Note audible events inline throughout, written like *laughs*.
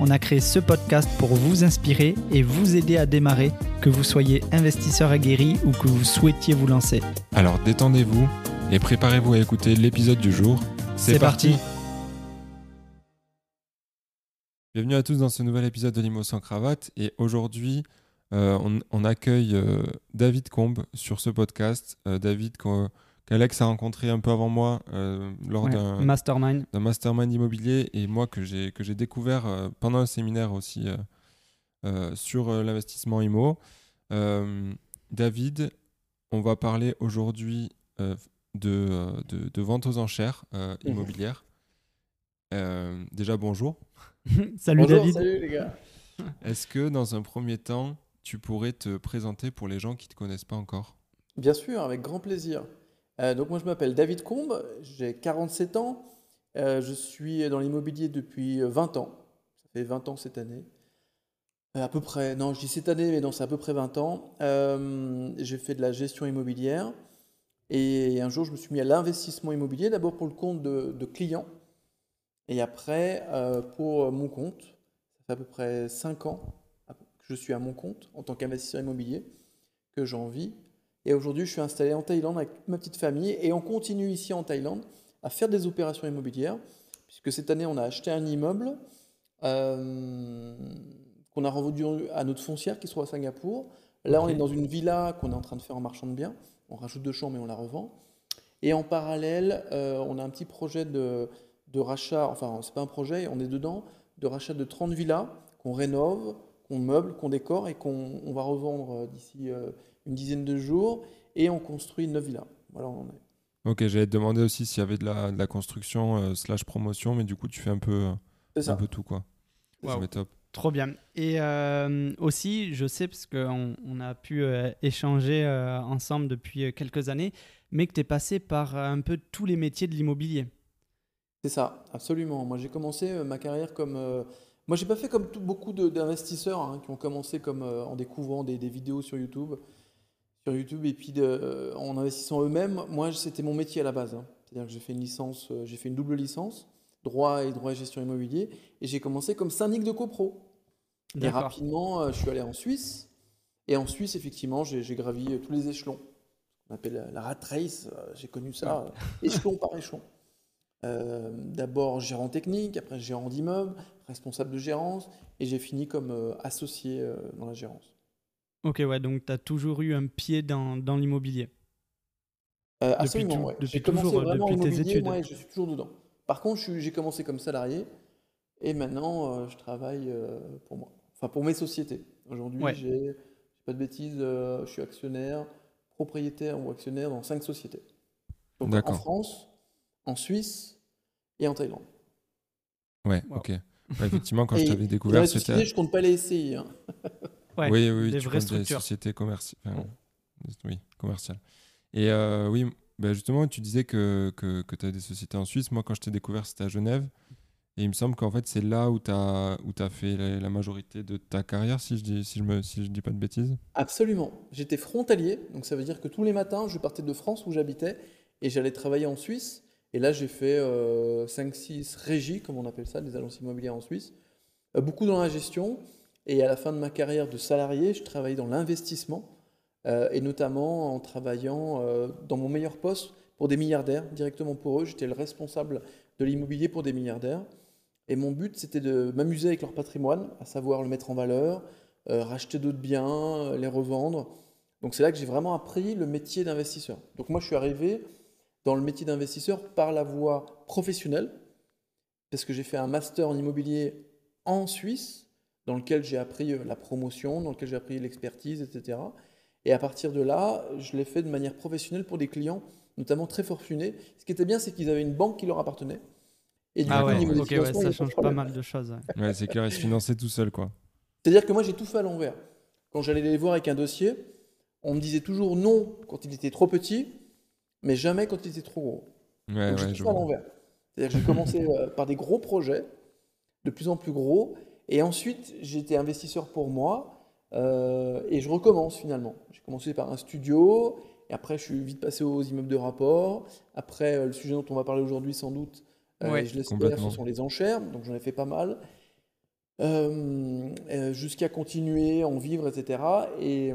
on a créé ce podcast pour vous inspirer et vous aider à démarrer, que vous soyez investisseur aguerri ou que vous souhaitiez vous lancer. Alors détendez-vous et préparez-vous à écouter l'épisode du jour. C'est parti. Bienvenue à tous dans ce nouvel épisode de Limo sans cravate et aujourd'hui euh, on, on accueille euh, David Combe sur ce podcast. Euh, David qu'Alex a rencontré un peu avant moi euh, lors Ouais, d'un Mastermind. d'un mastermind immobilier et moi que j'ai que j'ai découvert euh, pendant un séminaire aussi euh, euh, sur euh, l'investissement IMO. Euh, David, on va parler aujourd'hui euh, de, de, de vente aux enchères euh, Mhm. immobilières. Euh, déjà bonjour. *laughs* salut Bonjour, David. salut les gars. *laughs* Est-ce que dans un premier temps, tu pourrais te présenter pour les gens qui ne te connaissent pas encore? Bien sûr, avec grand plaisir. Euh, donc moi je m'appelle David Combe, j'ai 47 ans, Euh, je suis dans l'immobilier depuis 20 ans. Ça fait 20 ans cette année. Euh, à peu près, non je dis cette année, mais non c'est à peu près 20 ans. J'ai fait de la gestion immobilière et un jour je me suis mis à l'investissement immobilier, d'abord pour le compte de, de clients et après pour mon compte. Ça fait à peu près 5 ans que je suis à mon compte en tant qu'investisseur immobilier, que j'en vis. Et aujourd'hui, je suis installé en Thaïlande avec toute ma petite famille et on continue ici en Thaïlande à faire des opérations immobilières, puisque cette année, on a acheté un immeuble euh, qu'on a revendu à notre foncière qui se trouve à Singapour. Là, on est dans une villa qu'on est en train de faire en marchand de biens. On rajoute deux chambres et on la revend. Et en parallèle, euh, on a un petit projet de, de rachat, enfin, c'est pas un projet, on est dedans, de rachat de 30 villas qu'on rénove, qu'on meuble, qu'on décore et qu'on on va revendre euh, d'ici euh, une dizaine de jours. Et on construit 9 villas. Voilà, où on en est. Ok, j'allais te demander aussi s'il y avait de la, de la construction euh, slash promotion, mais du coup, tu fais un peu, euh, un peu tout, quoi. Ça Wow. va être top. Trop bien. Et euh, aussi, je sais, parce qu'on on a pu euh, échanger euh, ensemble depuis euh, quelques années, mais que tu es passé par euh, un peu tous les métiers de l'immobilier. C'est ça, absolument. Moi, j'ai commencé euh, ma carrière comme. Moi, j'ai pas fait comme tout- beaucoup d'investisseurs hein, qui ont commencé comme euh, en découvrant des, des vidéos sur YouTube, sur YouTube et puis de- euh, en investissant eux-mêmes. Moi, c'était mon métier à la base. hein. C'est-à-dire que j'ai fait une licence, euh, j'ai fait une double licence, droit et droit et gestion immobilier, et j'ai commencé comme syndic de copro. Et rapidement, je suis allé en Suisse. Et en Suisse, effectivement, j'ai gravi tous les échelons. On appelle la rat race. J'ai connu ça échelon par échelon. Euh, D'abord gérant technique, après gérant d'immeuble, responsable de gérance, et j'ai fini comme euh, associé euh, dans la gérance. Ok, ouais, donc tu as toujours eu un pied dans, dans l'immobilier. Euh, Depuis tout- ouais. depuis J'ai commencé toujours, euh, vraiment depuis tes immobilier, études. moi, et je suis toujours dedans. Par contre, j'ai commencé comme salarié, et maintenant, euh, je travaille euh, pour moi. Enfin, pour mes sociétés. Aujourd'hui, Ouais. j'ai, pas de bêtises, euh, je suis actionnaire, propriétaire ou actionnaire dans cinq sociétés. Donc en. France, en Suisse et en Thaïlande. Ouais, Wow. ok. Ouais, effectivement, quand Et je t'avais découvert, c'était. je compte pas les SCI. hein. *laughs* Ouais, oui, oui, des tu vraies comptes des sociétés commerciales. Mm. oui, commerciales. Et euh, oui, bah justement, tu disais que, que, que tu as des sociétés en Suisse. Moi, quand je t'ai découvert, c'était à Genève. Et il me semble qu'en fait, c'est là où tu as, où as fait la, la majorité de ta carrière, si je dis, si je me, si je dis pas de bêtises. Absolument. J'étais frontalier, donc ça veut dire que tous les matins, je partais de France où j'habitais et j'allais travailler en Suisse. Et là, j'ai fait 5-6 régies, comme on appelle ça, des agences immobilières en Suisse. Euh, beaucoup dans la gestion. Et à la fin de ma carrière de salarié, je travaillais dans l'investissement, euh, et notamment en travaillant euh, dans mon meilleur poste pour des milliardaires, directement pour eux. J'étais le responsable de l'immobilier pour des milliardaires. Et mon but, c'était de m'amuser avec leur patrimoine, à savoir le mettre en valeur, euh, racheter d'autres biens, euh, les revendre. Donc c'est là que j'ai vraiment appris le métier d'investisseur. Donc moi, je suis arrivé dans le métier d'investisseur par la voie professionnelle, parce que j'ai fait un master en immobilier en Suisse, dans lequel j'ai appris euh, la promotion, dans lequel j'ai appris l'expertise, etc. Et à partir de là, je l'ai fait de manière professionnelle pour des clients, notamment très fortunés. Ce qui était bien, c'est qu'ils avaient une banque qui leur appartenait. Et du Ah coup, ouais, niveau des ok, ouais, ça change pas mal de choses. ouais. Ouais, c'est clair, il se finançait tout seul, quoi. C'est-à-dire que moi, j'ai tout fait à l'envers. Quand j'allais les voir avec un dossier, on me disait toujours non quand il était trop petit, mais jamais quand il était trop gros. Ouais, Donc ouais, fait à l'envers. C'est-à-dire que j'ai commencé *laughs* euh, par des gros projets, de plus en plus gros, et ensuite j'étais investisseur pour moi, euh, et je recommence finalement. J'ai commencé par un studio, et après je suis vite passé aux immeubles de rapport. Après, euh, le sujet dont on va parler aujourd'hui sans doute, Ouais. je l'espère, ce sont les enchères, donc j'en ai fait pas mal. Jusqu'à continuer, en vivre, etc. Et,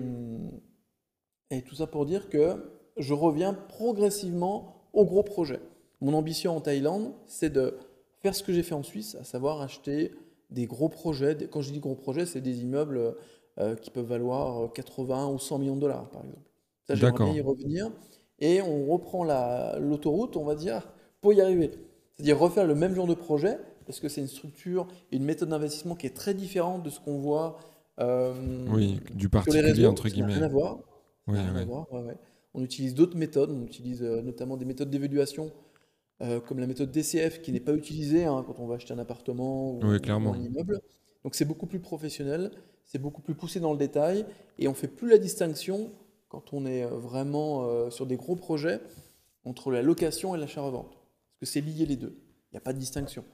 et tout ça pour dire que je reviens progressivement au gros projet. Mon ambition en Thaïlande, c'est de faire ce que j'ai fait en Suisse, à savoir acheter des gros projets. Quand je dis gros projets, c'est des immeubles euh, qui peuvent valoir 80 ou 100 millions de dollars, par exemple. Ça, j'aimerais y revenir. Et on reprend la- l'autoroute, on va dire, pour y arriver. C'est-à-dire refaire le même genre de projet, parce que c'est une structure une méthode d'investissement qui est très différente de ce qu'on voit euh, Oui, du particulier, réseaux. entre Ça n'a rien guillemets. à voir. Oui, rien à oui. voir, ouais, ouais. On utilise d'autres méthodes, on utilise euh, notamment des méthodes d'évaluation, euh, comme la méthode DCF, qui n'est pas utilisée hein, quand on va acheter un appartement ou, Oui, ou clairement. un immeuble. Donc c'est beaucoup plus professionnel, c'est beaucoup plus poussé dans le détail, et on fait plus la distinction, quand on est euh, vraiment euh, sur des gros projets, entre la location et l'achat-revente. Parce que c'est lié les deux. Il n'y a pas de distinction.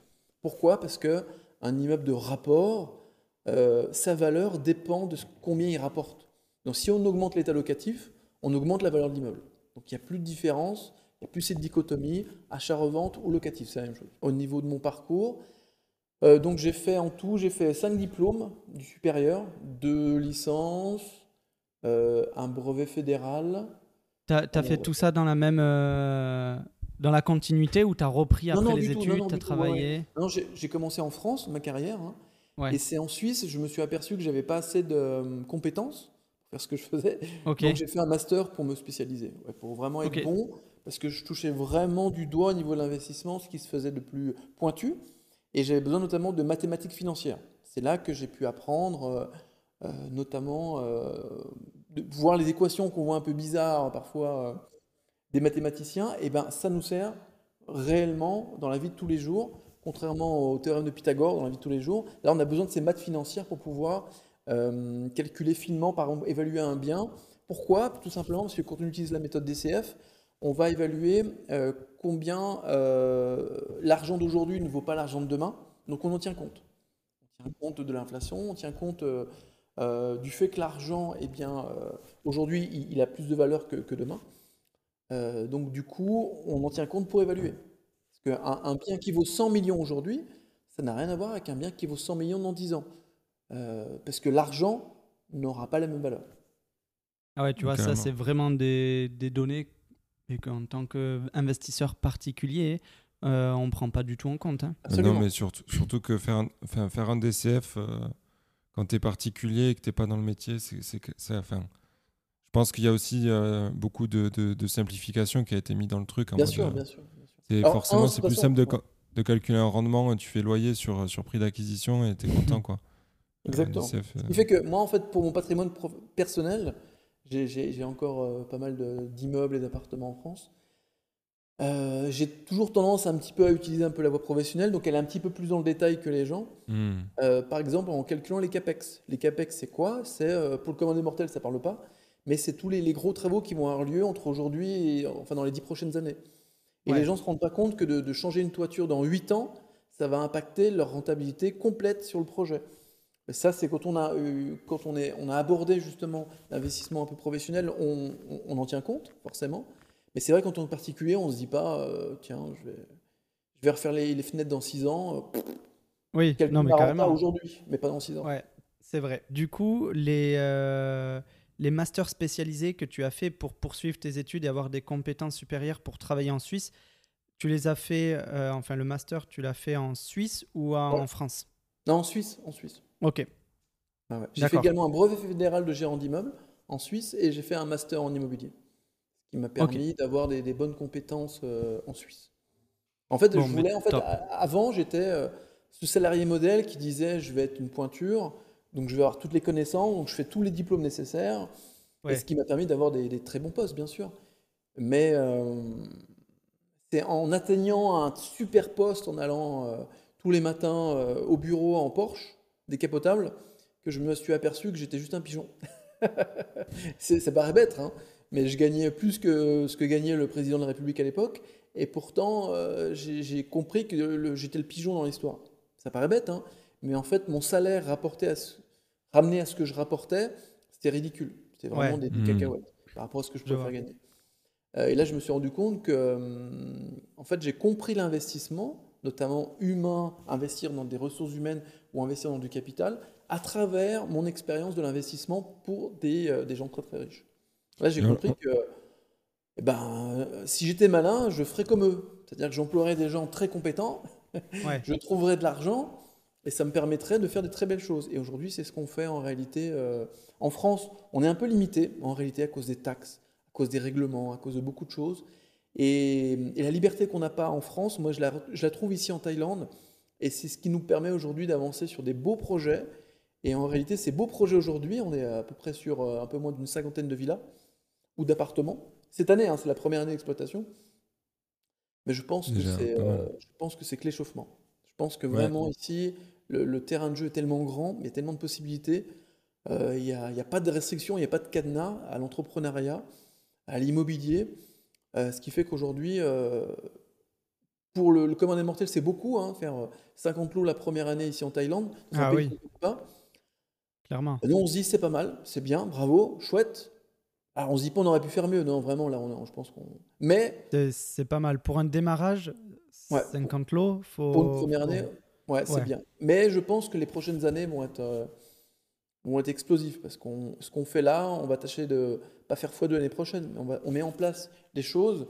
Pourquoi? Parce que un immeuble de rapport, euh, sa valeur dépend de combien il rapporte. Donc si on augmente l'état locatif, on augmente la valeur de l'immeuble. Donc il n'y a plus de différence, il n'y a plus cette dichotomie achat-revente ou locatif, c'est la même chose. Au niveau de mon parcours, euh, donc j'ai fait en tout, j'ai fait cinq diplômes du supérieur, deux licences, euh, un brevet fédéral. T'as as fait tout ça dans la même. euh, dans la continuité ou t'as repris Non, après non, les non, études, du tout, ouais, travaillé? Non, j'ai commencé en France, ma carrière, hein, Ouais. et c'est en Suisse, je me suis aperçu que j'avais pas assez de compétences faire ce que je faisais. Donc j'ai fait un master pour me spécialiser, ouais, pour vraiment être bon, parce que je touchais vraiment du doigt au niveau de l'investissement ce qui se faisait de plus pointu, et j'avais besoin notamment de mathématiques financières. C'est là que j'ai pu apprendre, euh, euh, notamment, euh, de voir les équations qu'on voit un peu bizarres parfois des mathématiciens, et ben ça nous sert réellement dans la vie de tous les jours, contrairement au théorème de Pythagore dans la vie de tous les jours. Là, on a besoin de ces maths financières pour pouvoir euh, calculer finement, par exemple, évaluer un bien. Pourquoi? Tout simplement parce que quand on utilise la méthode DCF, on va évaluer euh, combien euh, l'argent d'aujourd'hui ne vaut pas l'argent de demain. Donc on en tient compte. On tient compte de l'inflation, on tient compte du fait que l'argent, eh bien, aujourd'hui, il, a plus de valeur que, demain. Donc du coup, on en tient compte pour évaluer. Parce qu'un un bien qui vaut 100 millions aujourd'hui, ça n'a rien à voir avec un bien qui vaut 100 millions dans 10 ans. Euh, parce que l'argent n'aura pas la même valeur. Ah ouais, tu vois, ça, c'est vraiment des, des données et qu'en tant qu'investisseur particulier, euh, on ne prend pas du tout en compte. hein. Absolument. Non, mais surtout, surtout que faire un, enfin, faire un DCF euh, quand tu es particulier et que tu pas dans le métier, c'est enfin, je pense qu'il y a aussi euh, beaucoup de, de, de simplification qui a été mis dans le truc. en Bien mode, sûr, bien sûr. bien sûr. c'est- Alors, forcément, c'est plus façon, simple de, ouais. de calculer un rendement. Tu fais loyer sur, sur prix d'acquisition et tu es content. *laughs* Quoi. Exactement. DCF, Ce euh, qui fait que moi, en fait, pour mon patrimoine personnel, j'ai- encore euh, pas mal d'immeubles et d'appartements en France. Euh, j'ai toujours tendance un petit peu à utiliser un peu la voie professionnelle, donc elle est un petit peu plus dans le détail que les gens. hmm. Euh, par exemple, en calculant les CAPEX. Les CAPEX, c'est quoi? C'est euh, pour le commandé mortel, ça parle pas, mais c'est tous les, les gros travaux qui vont avoir lieu entre aujourd'hui et enfin dans les dix prochaines années. Et Ouais. les gens se rendent pas compte que de, de changer une toiture dans 8 ans, ça va impacter leur rentabilité complète sur le projet. Et ça, c'est quand on a eu- quand on est, on a abordé justement l'investissement un peu professionnel, on, on- on en tient compte forcément. Mais c'est vrai quand on est particulier, on se dit pas, euh, tiens, je vais, je vais refaire les, les fenêtres dans 6 ans. euh, Oui, non, mais carrément. aujourd'hui, mais pas dans 6 ans. Ouais, c'est vrai. Du coup, les, euh, les masters spécialisés que tu as fait pour poursuivre tes études et avoir des compétences supérieures pour travailler en Suisse, tu les as fait, euh, enfin le master, tu l'as fait en Suisse ou en, Ouais. en France? Non, en Suisse, en Suisse. Ok. Ah ouais. J'ai fait également un brevet fédéral de gérant d'immeuble en Suisse et j'ai fait un master en immobilier, ce qui m'a permis d'avoir des, des bonnes compétences euh, en Suisse. En fait, Bon, je voulais, en fait, avant, j'étais euh, ce salarié modèle qui disait je vais être une pointure, donc je vais avoir toutes les connaissances, donc je fais tous les diplômes nécessaires, Ouais. et ce qui m'a permis d'avoir des, des très bons postes, bien sûr. Mais euh, c'est en atteignant un super poste, en allant tous les matins au bureau en Porsche décapotable, que je me suis aperçu que j'étais juste un pigeon. *laughs* ça paraît bête, hein, mais je gagnais plus que ce que gagnait le président de la République à l'époque. Et pourtant, euh, j'ai compris que j'étais le pigeon dans l'histoire. Ça paraît bête, hein, mais en fait, mon salaire rapporté à ramené à ce que je rapportais, c'était ridicule. C'était vraiment des, mmh. cacahuètes par rapport à ce que je pouvais faire gagner. Euh, et là, je me suis rendu compte que, hum, en fait, j'ai compris l'investissement, notamment humain, investir dans des ressources humaines ou investir dans du capital, à travers mon expérience de l'investissement pour des, euh, des, gens très très riches. Là, j'ai compris que eh ben, si j'étais malin, je ferais comme eux. C'est-à-dire que j'emploierais des gens très compétents, *laughs* je trouverais de l'argent et ça me permettrait de faire de très belles choses. Et aujourd'hui, c'est ce qu'on fait en réalité. Euh, en France, on est un peu limité en réalité à cause des taxes, à cause des règlements, à cause de beaucoup de choses. Et, la liberté qu'on n'a pas en France, moi, je la, je la, trouve ici en Thaïlande. Et c'est ce qui nous permet aujourd'hui d'avancer sur des beaux projets. Et en réalité, ces beaux projets aujourd'hui, on est à peu près sur euh, un peu moins d'une cinquantaine de villas ou d'appartements cette année, hein, c'est la première année d'exploitation. Mais je pense, que c'est, euh, je pense que c'est que l'échauffement. Je pense que vraiment ici, le, terrain de jeu est tellement grand, il y a tellement de possibilités. Euh, il n'y a, a, pas de restrictions, il n'y a pas de cadenas à l'entrepreneuriat, à l'immobilier. Euh, ce qui fait qu'aujourd'hui, pour le, le commandant mortel, c'est beaucoup. Hein, faire 50 lots la première année ici en Thaïlande. Ah oui. Pas. Clairement. nous, on se dit, c'est pas mal, c'est bien, bravo, chouette. Alors on se dit pas on aurait pu faire mieux, non vraiment là on, je pense qu'on. Mais c'est pas mal pour un démarrage. 50 lots, faut. Pour une première année, ouais, c'est bien. Mais je pense que les prochaines années vont être euh, vont être explosives parce qu'on ce qu'on fait là, on va tâcher de pas faire fois deux l'année prochaine, mais on, va, on met en place des choses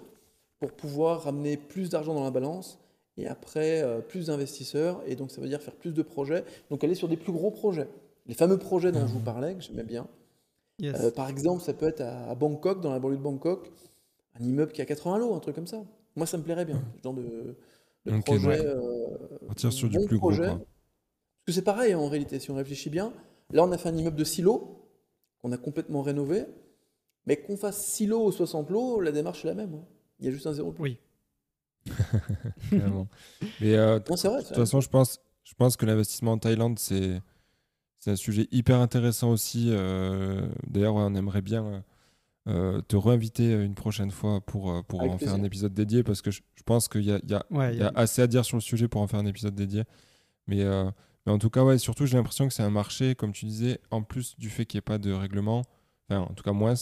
pour pouvoir ramener plus d'argent dans la balance et après euh, plus d'investisseurs et donc ça veut dire faire plus de projets. Donc aller sur des plus gros projets, les fameux projets dont je vous parlais que j'aimais bien. Euh, par exemple, ça peut être à, Bangkok, dans la banlieue de Bangkok, un immeuble qui a 80 lots, un truc comme ça. Moi, ça me plairait bien, ce genre de, projet. on tire sur du plus gros. Parce que c'est pareil en réalité, si on réfléchit bien. Là, on a fait un immeuble de 6 lots, qu'on a complètement rénové. Mais qu'on fasse 6 lots ou 60 lots, la démarche est la même. Hein. Il y a juste un zéro. Oui. *laughs* Mais euh, de toute façon, je pense, je pense que l'investissement en Thaïlande, c'est c'est un sujet hyper intéressant aussi. Euh, d'ailleurs, on aimerait bien euh, te réinviter une prochaine fois pour, pour en faire un épisode dédié parce que je, pense qu'il y, y, y a, assez à dire sur le sujet pour en faire un épisode dédié. Mais, mais en tout cas, ouais, surtout, j'ai l'impression que c'est un marché, comme tu disais, en plus du fait qu'il n'y ait pas de règlement, enfin, en tout cas, moins,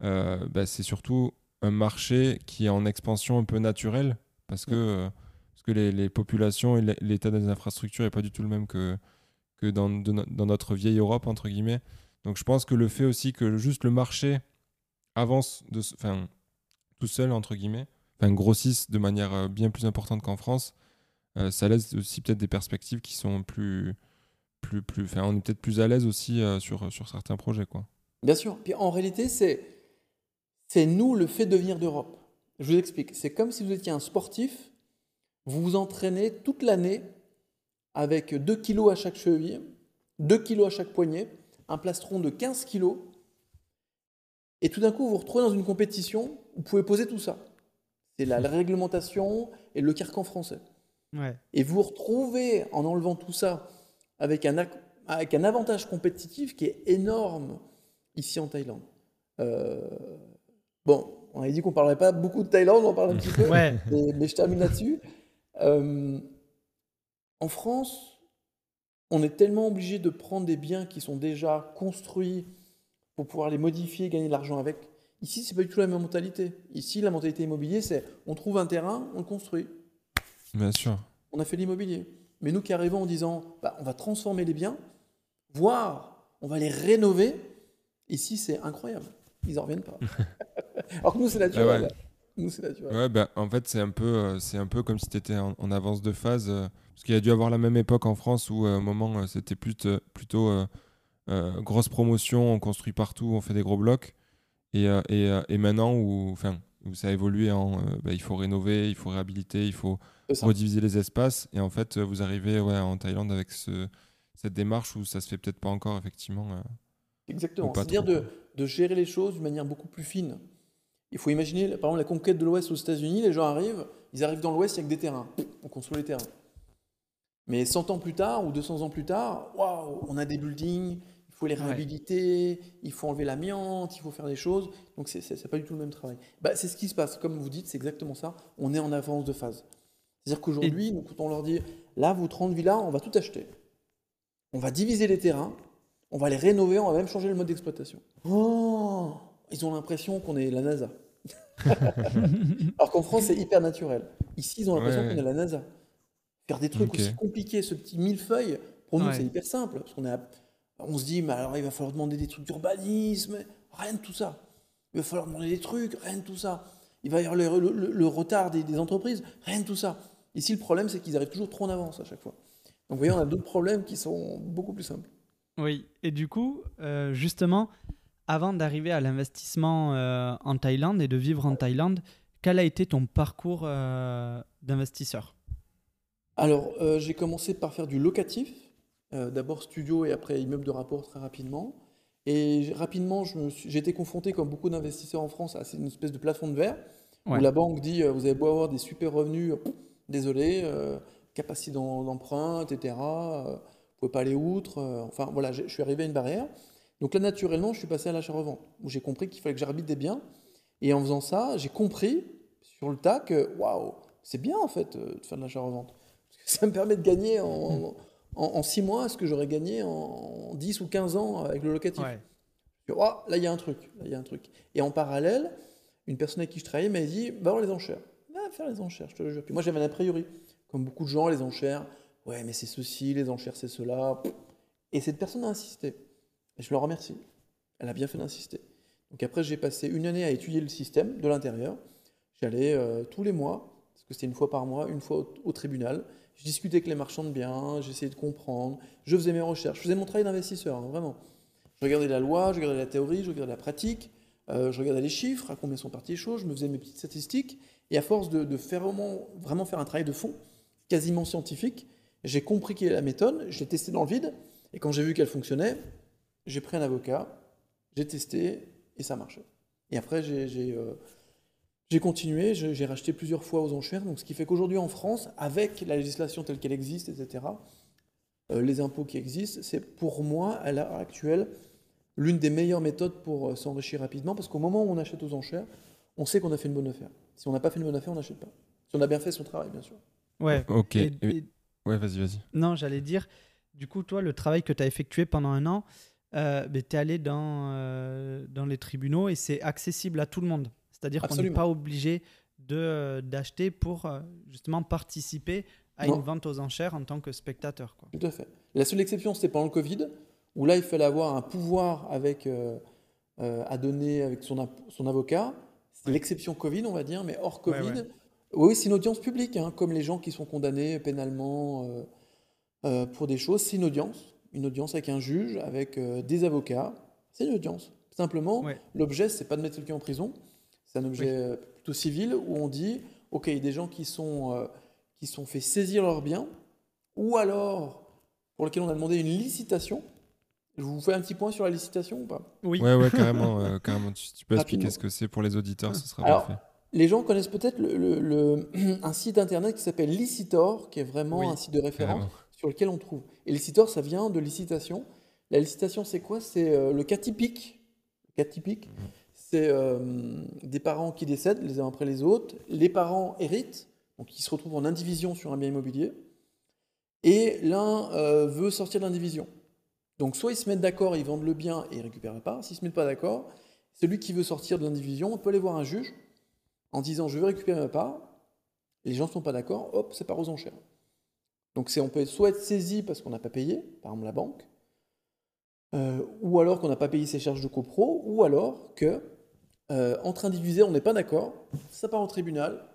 bah, c'est surtout un marché qui est en expansion un peu naturelle parce que, parce que les, les populations et l'état des infrastructures n'est pas du tout le même que que dans, dans, notre vieille Europe, entre guillemets. Donc je pense que le fait aussi que juste le marché avance de, enfin, tout seul, entre guillemets, enfin, grossisse de manière euh, bien plus importante qu'en France, euh, ça laisse aussi peut-être des perspectives qui sont plus. plus, plus enfin, on est peut-être plus à l'aise aussi euh, sur, sur certains projets. Quoi. Bien sûr. Puis en réalité, c'est, c'est nous le fait de venir d'Europe. Je vous explique. C'est comme si vous étiez un sportif, vous vous entraînez toute l'année avec 2 kg à chaque cheville, 2 kg à chaque poignet, un plastron de 15 kg. Et tout d'un coup, vous vous retrouvez dans une compétition, vous pouvez poser tout ça. C'est la, *laughs* réglementation et le carcan français. Et vous vous retrouvez en enlevant tout ça avec un, avec un avantage compétitif qui est énorme ici en Thaïlande. Euh, bon, on a dit qu'on ne parlerait pas beaucoup de Thaïlande, on en parle un petit peu, mais, je termine là-dessus. Euh, en France, on est tellement obligé de prendre des biens qui sont déjà construits pour pouvoir les modifier, gagner de l'argent avec. Ici, c'est pas du tout la même mentalité. Ici, la mentalité immobilière, c'est on trouve un terrain, on le construit. Bien sûr. On a fait l'immobilier. Mais nous qui arrivons en disant, bah, on va transformer les biens, voire on va les rénover, ici, c'est incroyable. Ils n'en reviennent pas. *laughs* Alors que nous, c'est naturel. Nous, c'est naturel. Ouais, bah, en fait, c'est un, peu, euh, c'est un peu comme si tu étais en, avance de phase. Euh, parce qu'il y a dû avoir la même époque en France où, à un moment, euh, c'était plutôt, plutôt euh, euh, grosse promotion, on construit partout, on fait des gros blocs. Et, et, et maintenant, où, enfin, où ça a évolué en bah, il faut rénover, il faut réhabiliter, il faut rediviser les espaces. Et en fait, vous arrivez ouais, en Thaïlande avec ce, cette démarche où ça se fait peut-être pas encore, effectivement. Exactement. C'est-à-dire de, de, gérer les choses d'une manière beaucoup plus fine. Il faut imaginer, par exemple, la conquête de l'Ouest aux États-Unis, les gens arrivent, ils arrivent dans l'Ouest, il n'y a que des terrains. On construit les terrains. Mais 100 ans plus tard ou 200 ans plus tard, waouh, on a des buildings, il faut les réhabiliter, il faut enlever l'amiante, il faut faire des choses. Donc, c'est n'est pas du tout le même travail. Bah, c'est ce qui se passe. Comme vous dites, c'est exactement ça. On est en avance de phase. C'est-à-dire qu'aujourd'hui, quand on leur dit, là, vous 30 villas, on va tout acheter. On va diviser les terrains, on va les rénover, on va même changer le mode d'exploitation. Oh Ils ont l'impression qu'on est la NASA. *laughs* Alors qu'en France, c'est hyper naturel. Ici, ils ont l'impression qu'on est la NASA. Faire des trucs aussi compliqués, ce petit millefeuille, pour nous, c'est hyper simple. Parce qu'on on se dit, mais alors il va falloir demander des trucs d'urbanisme, rien de tout ça. Il va falloir demander des trucs, rien de tout ça. Il va y avoir le, retard des, entreprises, rien de tout ça. Ici, le problème, c'est qu'ils arrivent toujours trop en avance à chaque fois. Donc, vous voyez, on a d'autres problèmes qui sont beaucoup plus simples. Oui, et du coup, euh, justement, avant d'arriver à l'investissement euh, en Thaïlande et de vivre en Thaïlande, quel a été ton parcours euh, d'investisseur? Alors, j'ai commencé par faire du locatif, d'abord studio et après immeuble de rapport très rapidement. Et rapidement, j'ai été confronté, comme beaucoup d'investisseurs en France, à une espèce de plafond de verre, où la banque dit, vous avez beau avoir des super revenus, désolé, capacité d'emprunt, etc pouvez pas aller outre. Euh, enfin, voilà, je suis arrivé à une barrière. Donc là, naturellement, je suis passé à l'achat-revente, où j'ai compris qu'il fallait que j'arbitre des biens. Et en faisant ça, j'ai compris sur le tas que, waouh, c'est bien en fait euh, de faire de l'achat-revente. *laughs* Ça me permet de gagner en, en, 6 mois ce que j'aurais gagné en 10 ou 15 ans avec le locatif. Oh, là, il y a un truc. Là, il y a un truc. Et en parallèle, une personne avec qui je travaillais m'a dit, va voir les enchères. Va faire les enchères, je te le jure. Puis moi, j'avais un a priori. Comme beaucoup de gens, les enchères, ouais, mais c'est ceci, les enchères, c'est cela. Et cette personne a insisté. Et je le remercie. Elle a bien fait d'insister. Donc après, j'ai passé une année à étudier le système de l'intérieur. J'allais euh, tous les mois, parce que c'était une fois par mois, une fois au, tribunal. Je discutais avec les marchands de biens, j'essayais de comprendre. Je faisais mes recherches. Je faisais mon travail d'investisseur, hein, vraiment. Je regardais la loi, je regardais la théorie, je regardais la pratique. Euh, je regardais les chiffres, à combien sont parties les choses, je me faisais mes petites statistiques. Et à force de, faire vraiment, vraiment faire un travail de fond, quasiment scientifique, j'ai compris quelle est la méthode, j'ai testé dans le vide, et quand j'ai vu qu'elle fonctionnait, j'ai pris un avocat, j'ai testé, et ça marchait. Et après, j'ai euh, continué, j'ai racheté plusieurs fois aux enchères, donc ce qui fait qu'aujourd'hui en France, avec la législation telle qu'elle existe, etc., euh, les impôts qui existent, c'est pour moi, à l'heure actuelle, l'une des meilleures méthodes pour euh, s'enrichir rapidement, parce qu'au moment où on achète aux enchères, on sait qu'on a fait une bonne affaire. Si on n'a pas fait une bonne affaire, on n'achète pas. Si on a bien fait son travail, bien sûr. Ouais. Ok. Ouais, vas-y, vas-y. Non, j'allais dire, du coup, toi, le travail que tu as effectué pendant un an, euh, tu es allé dans, euh, dans les tribunaux et c'est accessible à tout le monde. C'est-à-dire qu'on n'est pas obligé de, d'acheter pour euh, justement participer à une vente aux enchères en tant que spectateur. Quoi. Tout à fait. La seule exception, c'était pendant le Covid, où là, il fallait avoir un pouvoir avec, euh, à donner avec son, son avocat. C'est l'exception Covid, on va dire, mais hors Covid, oui, c'est une audience publique, hein, comme les gens qui sont condamnés pénalement euh, euh, pour des choses. C'est une audience, une audience avec un juge, avec euh, des avocats. C'est une audience. Simplement, l'objet, c'est pas de mettre quelqu'un en prison. C'est un objet plutôt civil où on dit, ok, il y a des gens qui sont qui sont fait saisir leurs biens, ou alors pour lesquels on a demandé une licitation. Je vous fais un petit point sur la licitation ou pas? Oui. Ouais, ouais, carrément, *laughs* carrément. Tu, peux expliquer ce que c'est pour les auditeurs, ce sera parfait. Les gens connaissent peut-être le, *clears throat* un site internet qui s'appelle Licitor, qui est vraiment un site de référence sur lequel on trouve. Et Licitor, ça vient de licitation. La licitation, c'est quoi? C'est euh, le cas typique. Le cas typique, c'est euh, des parents qui décèdent les uns après les autres. Les parents héritent, donc ils se retrouvent en indivision sur un bien immobilier. Et l'un euh, veut sortir de l'indivision. Donc soit ils se mettent d'accord, ils vendent le bien et ils récupèrent la part. S'ils ne se mettent pas d'accord, celui qui veut sortir de l'indivision peut aller voir un juge en disant je veux récupérer ma part, les gens ne sont pas d'accord, hop, c'est part aux enchères. Donc on peut soit être saisi parce qu'on n'a pas payé, par exemple la banque, euh, ou alors qu'on n'a pas payé ses charges de copro, ou alors que euh, entre indivisaires on n'est pas d'accord, ça part au tribunal,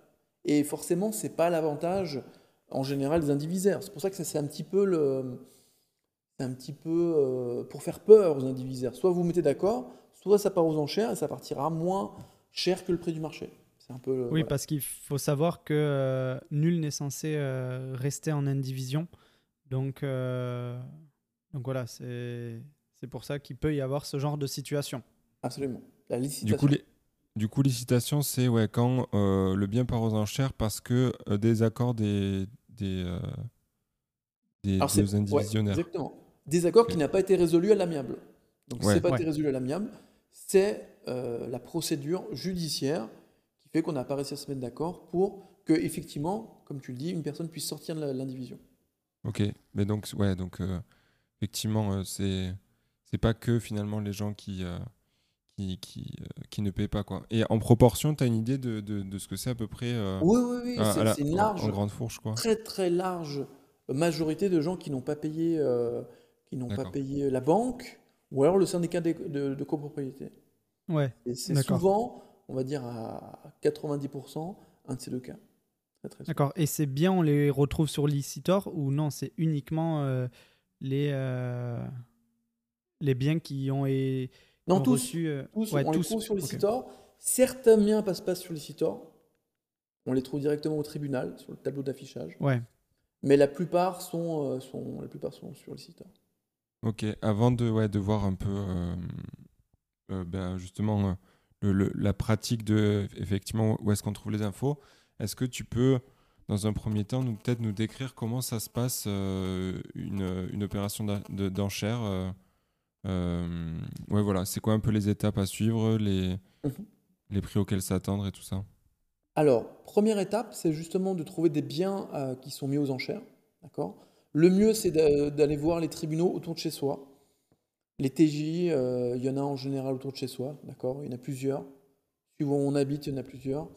et forcément c'est pas l'avantage en général des indivisaires. C'est pour ça que c'est un petit peu un petit peu euh, pour faire peur aux indivisaires. Soit vous, vous mettez d'accord, soit ça part aux enchères et ça partira moins cher que le prix du marché. Un peu, oui, parce qu'il faut savoir que euh, nul n'est censé euh, rester en indivision. Donc, euh, donc voilà, c'est pour ça qu'il peut y avoir ce genre de situation. Absolument. La licitation. Du coup, les... Du coup, licitation, c'est ouais, quand le bien part aux enchères parce que des accords des, des, des, indivisionnaires. exactement. Des accords qui n'ont pas été résolus à l'amiable. Donc, Ouais. c'est pas Ouais. été résolu à l'amiable, c'est euh, la procédure judiciaire fait qu'on n'a pas réussi à se mettre d'accord pour que, effectivement, comme tu le dis, une personne puisse sortir de l'indivision. Ok, mais donc, ouais, donc euh, effectivement, euh, c'est c'est pas que finalement les gens qui, euh, qui, qui, euh, qui ne paient pas. Quoi. Et en proportion, tu as une idée de, de, de ce que c'est à peu près euh, Oui, oui, oui, c'est la- c'est une large, en, grande fourche quoi? très très large majorité de gens qui n'ont pas payé, euh, qui n'ont pas payé la banque ou alors le syndicat de, de copropriété. Ouais. Et c'est D'accord. souvent, on va dire à 90%, un de ces deux cas. D'accord. Et ces biens, on les retrouve sur Licitor ou non C'est uniquement euh, les, euh, les biens qui ont, qui Non, ont tous, reçu. euh, tous, ouais, on les trouve sur les Ok. Citor. Certains biens passent pas sur les Citor. On les trouve directement au tribunal, sur le tableau d'affichage. Ouais. Mais la plupart sont, euh, sont, la plupart sont sur les Citor. Ok, avant de, ouais, de voir un peu euh, euh, ben, justement euh, le- le- la pratique de effectivement où est-ce qu'on trouve les infos, est-ce que tu peux dans un premier temps nous peut-être nous décrire comment ça se passe euh, une, une opération d'enchère euh, euh, Ouais voilà, c'est quoi un peu les étapes à suivre, les, Mhm. les prix auxquels s'attendre et tout ça? Alors, première étape, c'est justement de trouver des biens euh, qui sont mis aux enchères. D'accord? Le mieux, c'est d'a- d'aller voir les tribunaux autour de chez soi. Les TJ, euh, il y en a en général autour de chez soi. D'accord Il y en a plusieurs. Suivant où on habite, il y en a plusieurs.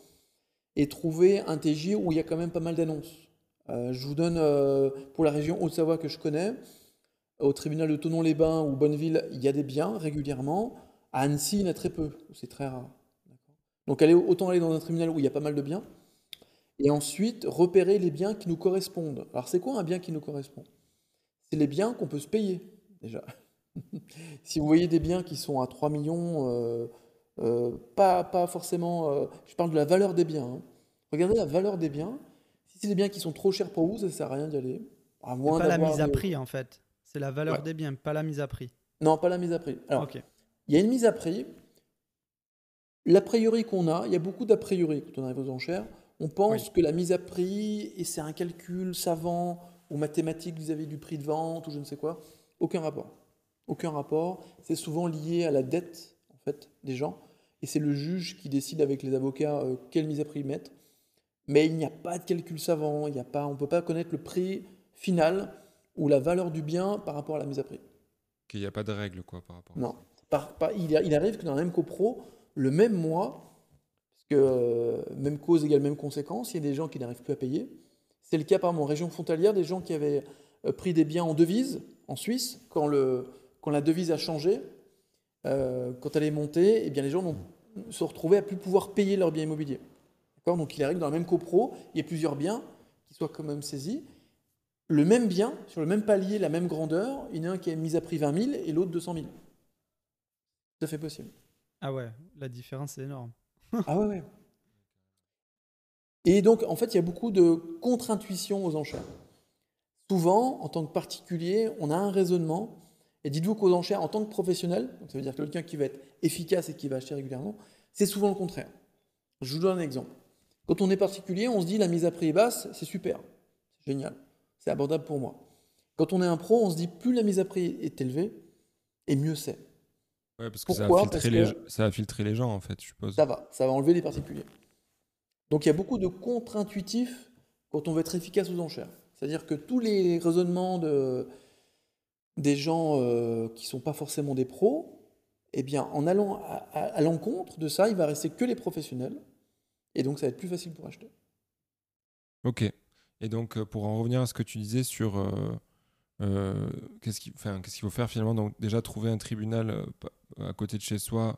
Et trouver un TJ où il y a quand même pas mal d'annonces. Euh, je vous donne, euh, pour la région Haute-Savoie que je connais, au tribunal de Tonon-les-Bains ou Bonneville, il y a des biens régulièrement. À Annecy, il y en a très peu. C'est très rare. Donc autant aller dans un tribunal où il y a pas mal de biens, et ensuite repérer les biens qui nous correspondent. Alors c'est quoi un bien qui nous correspond? C'est les biens qu'on peut se payer, déjà. Si vous voyez des biens qui sont à 3 millions, euh, euh, pas, pas forcément... euh, je parle de la valeur des biens. hein. Regardez la valeur des biens. Si c'est des biens qui sont trop chers pour vous, ça ne sert à rien d'y aller. À C'est moins pas la d'avoir mise à des- prix en fait. C'est la valeur Ouais. des biens, pas la mise à prix. Non, pas la mise à prix. Alors, ok. Il y a une mise à prix. L'a priori qu'on a, il y a beaucoup d'a priori quand on arrive aux enchères. On pense que la mise à prix, et c'est un calcul savant ou mathématique vis-à-vis du prix de vente ou je ne sais quoi. Aucun rapport. Aucun rapport. C'est souvent lié à la dette en fait, des gens. Et c'est le juge qui décide avec les avocats euh, quelle mise à prix mettre. Mais il n'y a pas de calcul savant. Il n'y a pas, on ne peut pas connaître le prix final ou la valeur du bien par rapport à la mise à prix. Qu'il n'y a pas de règle quoi par rapport. à Non. Par- par- il, a- il arrive que dans la même copro, le même mois, parce que euh, même cause égale même conséquence, il y a des gens qui n'arrivent plus à payer. C'est le cas par mon région frontalière, des gens qui avaient euh, pris des biens en devise en Suisse, quand, le, quand la devise a changé, euh, quand elle est montée, eh bien les gens n'ont- se retrouvés à plus pouvoir payer leurs biens immobiliers. Donc il arrive que dans la même copro, il y a plusieurs biens qui soient quand même saisis. Le même bien, sur le même palier, la même grandeur, il y en a un qui est mis à prix 20 000 et l'autre 200 000. Tout à fait possible. Ah ouais, la différence est énorme. *laughs* Ah ouais, ouais. Et donc, en fait, il y a beaucoup de contre-intuition aux enchères. Souvent, en tant que particulier, on a un raisonnement. Et dites-vous qu'aux enchères, en tant que professionnel, donc ça veut dire quelqu'un qui va être efficace et qui va acheter régulièrement, c'est souvent le contraire. Je vous donne un exemple. Quand on est particulier, on se dit la mise à prix est basse, c'est super, c'est génial, c'est abordable pour moi. Quand on est un pro, on se dit plus la mise à prix est élevée, et mieux c'est. Ouais, parce que ça, Pourquoi? a Parce les, ça a filtré les gens en fait, je suppose. Ça va, ça va enlever les particuliers. Donc il y a beaucoup de contre-intuitifs quand on veut être efficace aux enchères. C'est-à-dire que tous les raisonnements de, des gens euh, qui ne sont pas forcément des pros, eh bien, en allant à, à- à l'encontre de ça, il va rester que les professionnels. Et donc ça va être plus facile pour acheter. Ok. Et donc, euh, pour en revenir à ce que tu disais sur euh, euh, qu'est-ce qu'il enfin, faut faire finalement, donc déjà trouver un tribunal à côté de chez soi,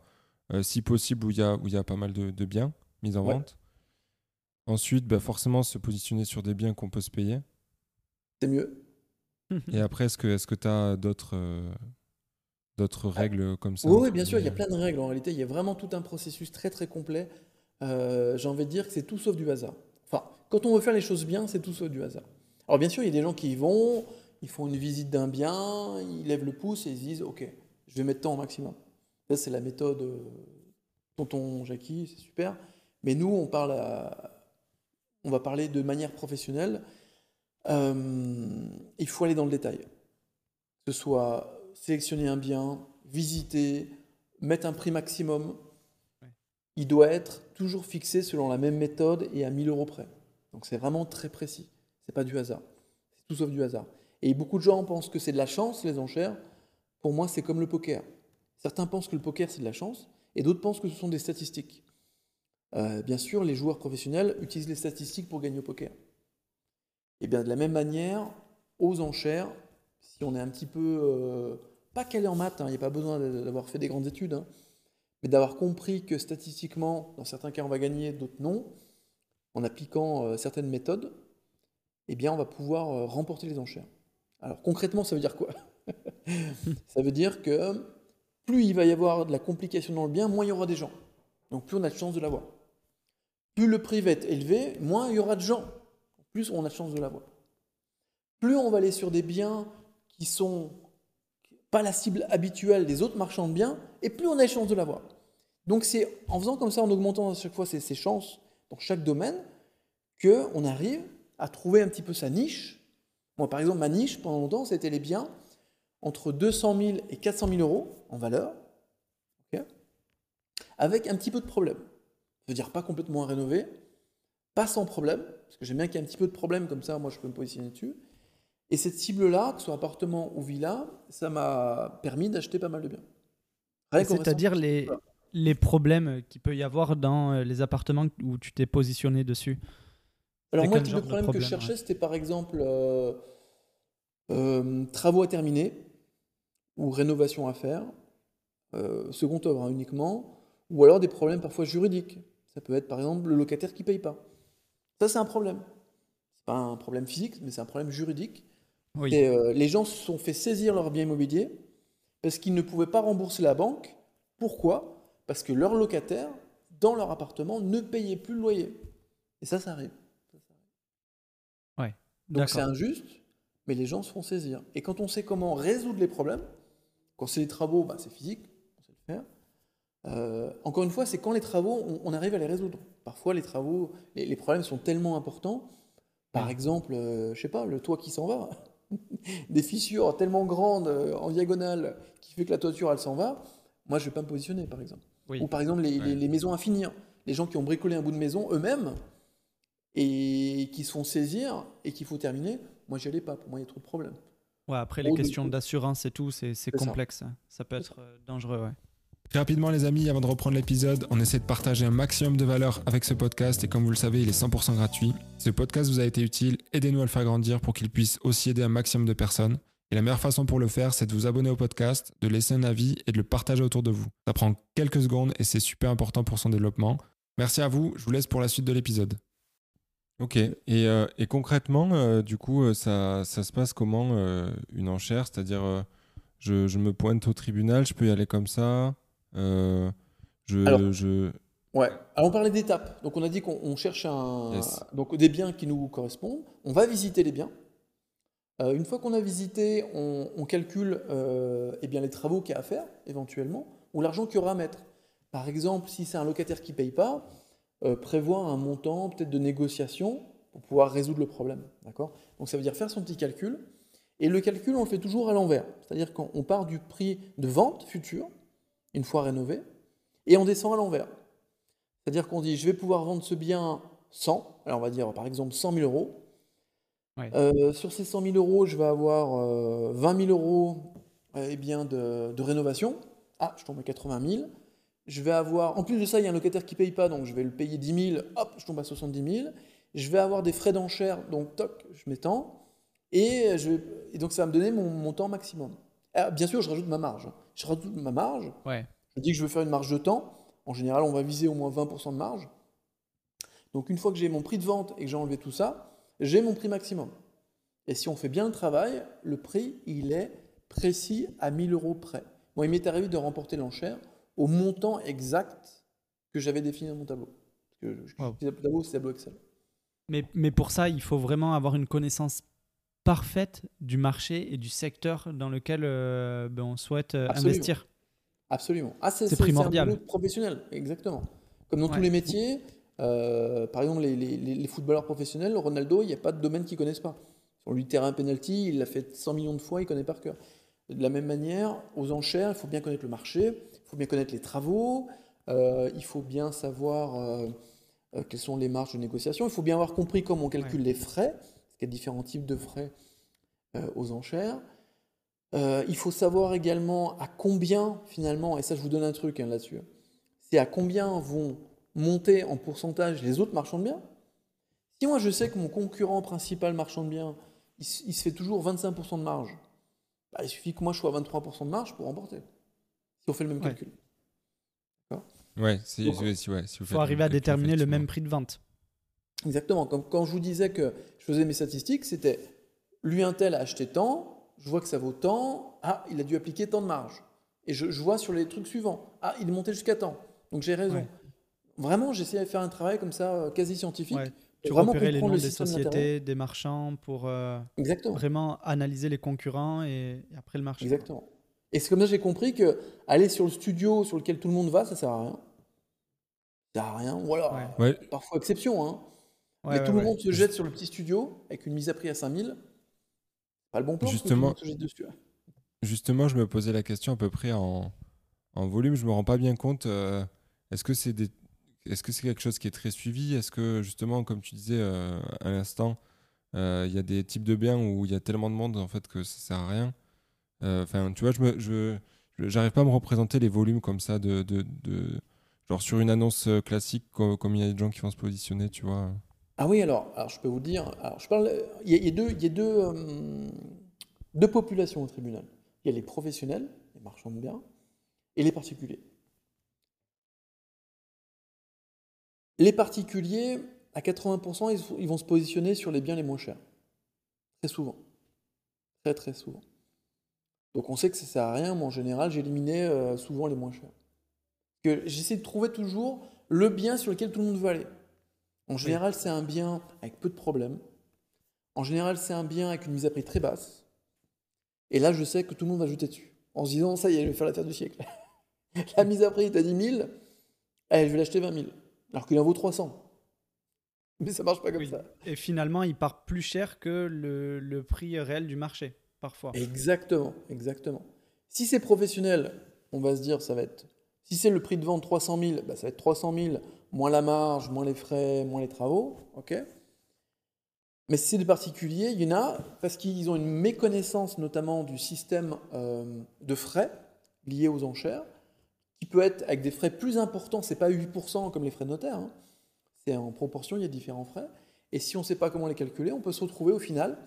si possible, où il y a, où il y a pas mal de, de biens mis en Ouais. vente. Ensuite, bah, forcément, se positionner sur des biens qu'on peut se payer. C'est mieux. Et *laughs* après, est-ce que tu as d'autres euh, d'autres règles comme ça Oui, bien sûr, il y a plein de règles. En réalité, il y a vraiment tout un processus très très complet. Euh, J'ai envie de dire que c'est tout sauf du hasard. Enfin, quand on veut faire les choses bien, c'est tout sauf du hasard. Alors bien sûr, il y a des gens qui y vont, ils font une visite d'un bien, ils lèvent le pouce et ils se disent, ok, je vais mettre tant au maximum. Ça, c'est la méthode euh, tonton Jackie, c'est super. Mais nous, on parle à- on va parler de manière professionnelle. Euh, il faut aller dans le détail. Que ce soit sélectionner un bien, visiter, mettre un prix maximum, il doit être toujours fixé selon la même méthode et à 1000 euros près. Donc c'est vraiment très précis. C'est pas du hasard. C'est tout sauf du hasard. Et beaucoup de gens pensent que c'est de la chance, les enchères. Pour moi, c'est comme le poker. Certains pensent que le poker, c'est de la chance, et d'autres pensent que ce sont des statistiques. Euh, bien sûr, les joueurs professionnels utilisent les statistiques pour gagner au poker. Et bien de la même manière, aux enchères, si on est un petit peu euh, pas calé en maths, hein, il n'y a pas besoin d'avoir fait des grandes études, hein, mais d'avoir compris que statistiquement, dans certains cas, on va gagner, d'autres non, en appliquant euh, certaines méthodes, eh bien, on va pouvoir euh, remporter les enchères. Alors concrètement, ça veut dire quoi? *laughs* Ça veut dire que plus il va y avoir de la complication dans le bien, moins il y aura des gens. Donc plus on a de chances de l'avoir. Plus le prix va être élevé, moins il y aura de gens. Plus on a de chances de l'avoir. Plus on va aller sur des biens qui sont pas la cible habituelle des autres marchands de biens, et plus on a de chances de l'avoir. Donc c'est en faisant comme ça, en augmentant à chaque fois ses, ses chances dans chaque domaine, qu'on arrive à trouver un petit peu sa niche. Moi, par exemple, ma niche, pendant longtemps, c'était les biens entre 200 000 et 400 000 euros en valeur, avec un petit peu de problème. Je veux dire, pas complètement à rénover, pas sans problème, parce que j'aime bien qu'il y ait un petit peu de problème, comme ça, moi, je peux me positionner dessus. Et cette cible-là, que ce soit appartement ou villa, ça m'a permis d'acheter pas mal de biens. C'est-à-dire les, les problèmes qu'il peut y avoir dans euh, les appartements où tu t'es positionné dessus Alors moi, le type de problème, que je cherchais, c'était par exemple euh, euh, travaux à terminer ou rénovation à faire, second œuvre hein, uniquement, ou alors des problèmes parfois juridiques. Ça peut être par exemple le locataire qui ne paye pas. Ça, c'est un problème. C'est pas un problème physique, mais c'est un problème juridique. Et, les gens se sont fait saisir leur bien immobilier parce qu'ils ne pouvaient pas rembourser la banque. Pourquoi? Parce que leurs locataires, dans leur appartement, ne payaient plus le loyer. Et ça, ça arrive. Ouais, Donc c'est injuste, mais les gens se font saisir. Et quand on sait comment résoudre les problèmes, quand c'est les travaux, bah, c'est physique, on sait le faire. Euh, encore une fois, c'est quand les travaux, on, arrive à les résoudre. Parfois, les travaux, les, problèmes sont tellement importants. Par exemple, euh, je sais pas, le toit qui s'en va, *laughs* des fissures tellement grandes euh, en diagonale qui fait que la toiture elle s'en va. Moi, je vais pas me positionner, par exemple. Ou par exemple les, maisons à finir. Les gens qui ont bricolé un bout de maison eux-mêmes et qui se font saisir et qu'il faut terminer. Moi, j'y allais pas. Pour moi, il y a trop de problèmes. Ouais, après, les questions d'assurance et tout, c'est complexe. Ça. peut être euh, dangereux, ouais. Rapidement les amis, avant de reprendre l'épisode, on essaie de partager un maximum de valeur avec ce podcast et comme vous le savez, il est 100% gratuit. Ce podcast vous a été utile, aidez-nous à le faire grandir pour qu'il puisse aussi aider un maximum de personnes. Et la meilleure façon pour le faire, c'est de vous abonner au podcast, de laisser un avis et de le partager autour de vous. Ça prend quelques secondes et c'est super important pour son développement. Merci à vous, je vous laisse pour la suite de l'épisode. Ok, et, euh, concrètement, euh, du coup, euh, ça, se passe comment une enchère? C'est-à-dire, je, me pointe au tribunal, je peux y aller comme ça? Je, Alors, je... Ouais, alors on parlait d'étapes. Donc on a dit qu'on cherche un, donc des biens qui nous correspondent. On va visiter les biens. Euh, une fois qu'on a visité, on, calcule euh, eh bien, les travaux qu'il y a à faire, éventuellement, ou l'argent qu'il y aura à mettre. Par exemple, si c'est un locataire qui ne paye pas, euh, prévoit un montant peut-être de négociation pour pouvoir résoudre le problème. D'accord? Donc ça veut dire faire son petit calcul. Et le calcul, on le fait toujours à l'envers. C'est-à-dire qu'on part du prix de vente futur, une fois rénové, et on descend à l'envers. C'est-à-dire qu'on dit, je vais pouvoir vendre ce bien 100, alors on va dire par exemple 100 000 euros, euh, sur ces 100 000 euros, je vais avoir 20 euh, 000 euros eh bien, de, rénovation. Ah, je tombe à 80 000. Je vais avoir, en plus de ça, il y a un locataire qui ne paye pas, donc je vais le payer 10 000. Hop, je tombe à 70 000. Je vais avoir des frais d'enchère, donc toc, je m'étends. Et, je et donc ça va me donner mon montant maximum. Ah, bien sûr, je rajoute ma marge. Je rajoute ma marge. Ouais. Je dis que je veux faire une marge de temps. En général, on va viser au moins 20% de marge. Donc une fois que j'ai mon prix de vente et que j'ai enlevé tout ça, j'ai mon prix maximum. Et si on fait bien le travail, le prix, il est précis à 1000 euros près. Moi, il m'est arrivé de remporter l'enchère au montant exact que j'avais défini dans mon tableau. Parce que je, wow. le tableau, c'est tableau Excel. Mais, mais pour ça, il faut vraiment avoir une connaissance parfaite du marché et du secteur dans lequel euh, ben, on souhaite euh, investir. Absolument. Ah, c'est primordial. C'est un professionnel, exactement. Comme dans tous les métiers, euh, par exemple, les, footballeurs professionnels, Ronaldo, il n'y a pas de domaine qu'ils ne connaissent pas. Sur lui, terrain penalty, il l'a fait 100 millions de fois, il connaît par cœur. de la même manière, aux enchères, il faut bien connaître le marché, il faut bien connaître les travaux, il faut bien savoir quelles sont les marges de négociation, il faut bien avoir compris comment on calcule les frais, qu'il y a différents types de frais euh, aux enchères. Euh, il faut savoir également à combien, finalement, et ça je vous donne un truc hein, là-dessus, c'est à combien vont monter en pourcentage les autres marchands de biens. Si moi je sais que mon concurrent principal marchand de biens, il, se fait toujours 25% de marge, bah, il suffit que moi je sois à 23% de marge pour remporter. Si on fait le même Ouais. calcul. Ouais, si, Donc, si, si, ouais, si vous Il faites faut arriver à déterminer le même prix de vente. Exactement. Comme quand je vous disais que je faisais mes statistiques, c'était lui un tel a acheté tant, je vois que ça vaut tant, ah, il a dû appliquer tant de marge. Et je, je vois sur les trucs suivants, ah, il est monté jusqu'à tant. Donc j'ai raison. Ouais. Vraiment, j'essayais de faire un travail comme ça, euh, quasi scientifique. Ouais. Tu vraiment repérais les comprendre noms le des sociétés, des marchands pour euh, vraiment analyser les concurrents et, et après le marché. Exactement. Et c'est comme ça que j'ai compris que aller sur le studio sur lequel tout le monde va, ça sert à rien. Ça sert à rien. Voilà. Ouais, Parfois exception, hein. Ouais, Mais ouais, tout le monde se jette sur le petit studio avec une mise à prix à 5000. Pas le bon plan. tout le Justement. monde se jette dessus. hein. Justement, je me posais la question à peu près en, en volume. Je me rends pas bien compte. euh, est-ce que c'est des, est-ce que c'est quelque chose qui est très suivi? Est-ce que justement, comme tu disais euh, à l'instant, euh, il y a des types de biens où il y a tellement de monde en fait que ça sert à rien? Euh, Enfin, tu vois, je me, je, j'arrive pas à me représenter les volumes comme ça de, de, de- genre sur une annonce classique co- comme il y a des gens qui vont se positionner, tu vois. Ah oui, alors, je peux vous dire, il y a, euh, deux populations au tribunal. Il y a les professionnels, les marchands de biens, et les particuliers. Les particuliers, à 80%, ils, vont se positionner sur les biens les moins chers. Très souvent. Très très souvent. Donc on sait que ça sert à rien, mais en général, j'éliminais euh, souvent les moins chers. J'essaie de trouver toujours le bien sur lequel tout le monde veut aller. En général, c'est un bien avec peu de problèmes. En général, c'est un bien avec une mise à prix très basse. Et là, je sais que tout le monde va jeter dessus. En se disant, ça y est, je vais faire l'affaire du siècle. *laughs* La mise à prix est à 10 000, allez, je vais l'acheter 20 000. Alors qu'il en vaut 300. Mais ça marche pas comme Oui. ça. Et finalement, il part plus cher que le, le prix réel du marché, parfois. Exactement, exactement. Si c'est professionnel, on va se dire, ça va être. Si c'est le prix de vente 300 000, bah, ça va être 300 000, moins la marge, moins les frais, moins les travaux. ok Mais si c'est des particuliers, il y en a, parce qu'ils ont une méconnaissance notamment du système euh, de frais liés aux enchères, qui peut être avec des frais plus importants, c'est pas 8% comme les frais de notaire, hein. c'est en proportion, il y a différents frais. Et si on ne sait pas comment les calculer, on peut se retrouver au final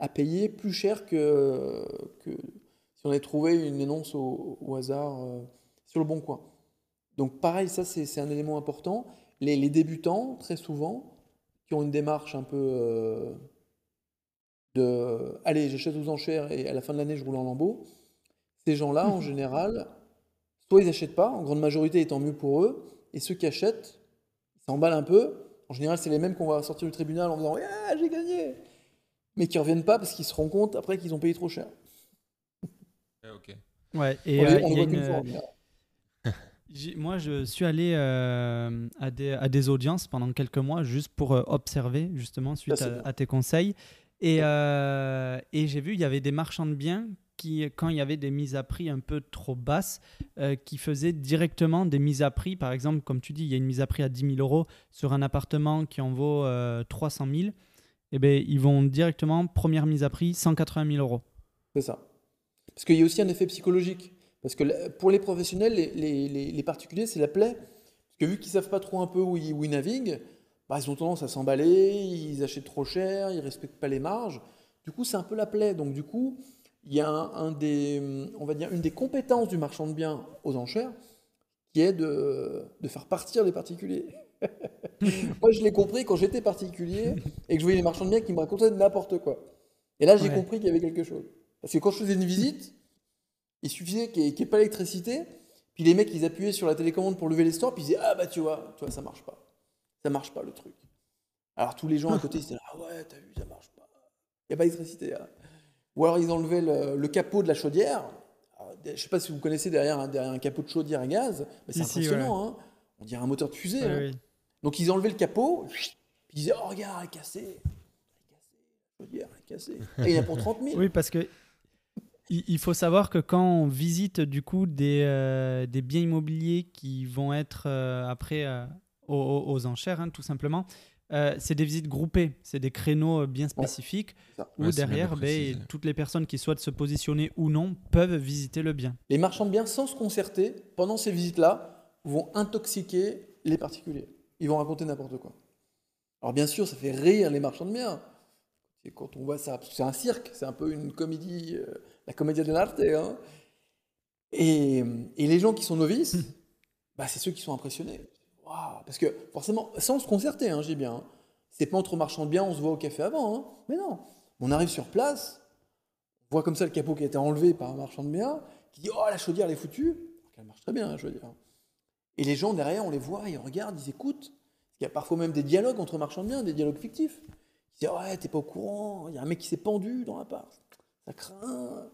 à payer plus cher que, si on avait trouvé une annonce au, au hasard euh, sur le bon coin. Donc pareil, ça c'est un élément important. Les, les débutants, très souvent, qui ont une démarche un peu euh, de allez, j'achète aux enchères et à la fin de l'année je roule en lambeaux, ces gens-là, en *laughs* général, soit ils n'achètent pas, en grande majorité étant mieux pour eux, et ceux qui achètent, ils s'emballent un peu. En général, c'est les mêmes qu'on va sortir du tribunal en disant Ah, j'ai gagné mais qui reviennent pas parce qu'ils se rendent compte après qu'ils ont payé trop cher. ok. Ouais, et on les, euh, on les y a une- fois, général. J'ai- Moi, je suis allé euh, à, des, à des audiences pendant quelques mois juste pour euh, observer, justement, suite à, tes conseils. Et, euh, et j'ai vu, il y avait des marchands de biens qui, quand il y avait des mises à prix un peu trop basses, qui faisaient directement des mises à prix. Par exemple, comme tu dis, il y a une mise à prix à 10 000 euros sur un appartement qui en vaut euh, 300 000. Eh bien, ils vont directement, première mise à prix, 180 000 euros. C'est ça. Parce qu'il y a aussi un effet psychologique. Parce que pour les professionnels, les, les- les- les particuliers, c'est la plaie. Parce que vu qu'ils savent pas trop un peu où ils, où ils naviguent, bah, ils ont tendance à s'emballer, ils achètent trop cher, ils respectent pas les marges. Du coup, c'est un peu la plaie. Donc, du coup, il y a un, un des, on va dire, une des compétences du marchand de biens aux enchères qui est de, de faire partir les particuliers. *laughs* Moi, je l'ai compris quand j'étais particulier et que je voyais les marchands de biens qui me racontaient n'importe quoi. Et là, j'ai Ouais. compris qu'il y avait quelque chose. Parce que quand je faisais une visite, il suffisait qu'il n'y ait, qu'il y ait pas d'électricité, puis les mecs, ils appuyaient sur la télécommande pour lever les stores, puis ils disaient Ah bah tu vois, tu vois, ça marche pas. Ça marche pas le truc. Alors tous les gens à côté, ils disaient Ah ouais, t'as vu, ça marche pas. Il n'y a pas d'électricité. hein. Ou alors ils enlevaient le, le capot de la chaudière. Alors, je sais pas si vous connaissez derrière un, derrière un capot de chaudière à gaz, mais c'est Si, si, impressionnant. hein. On dirait un moteur de fusée. Ouais, hein. ouais. Donc ils enlevaient le capot, puis ils disaient Oh regarde, elle est cassée. Elle est cassée. La chaudière, elle est cassée. Et il y en a pour 30 000. Oui, parce que Il faut savoir que quand on visite du coup des, euh, des biens immobiliers qui vont être euh, après euh, aux, aux, enchères, hein, tout simplement, c'est des visites groupées, c'est des créneaux bien spécifiques où derrière, ben, toutes les personnes qui souhaitent se positionner ou non peuvent visiter le bien. Les marchands de biens, sans se concerter, pendant ces visites-là, vont intoxiquer les particuliers. Ils vont raconter n'importe quoi. Alors bien sûr, ça fait rire les marchands de biens. Et quand on voit ça, c'est un cirque, c'est un peu une comédie, euh, la comédie de l'arte. Hein. Et, et, les gens qui sont novices, hmm. bah, c'est ceux qui sont impressionnés. parce que forcément, sans se concerter, hein, j'ai bien. Hein. C'est pas entre marchands de biens, on se voit au café avant. Hein. Mais non, on arrive sur place, on voit comme ça le capot qui a été enlevé par un marchand de biens, qui dit Oh, la chaudière, elle est foutue. Elle marche très bien, la chaudière. Et les gens derrière, on les voit, ils regardent, ils écoutent. Il y a parfois même des dialogues entre marchands de biens, des dialogues fictifs. Ils disent Ouais, t'es pas au courant, il y a un mec qui s'est pendu dans l'appart. Ça craint.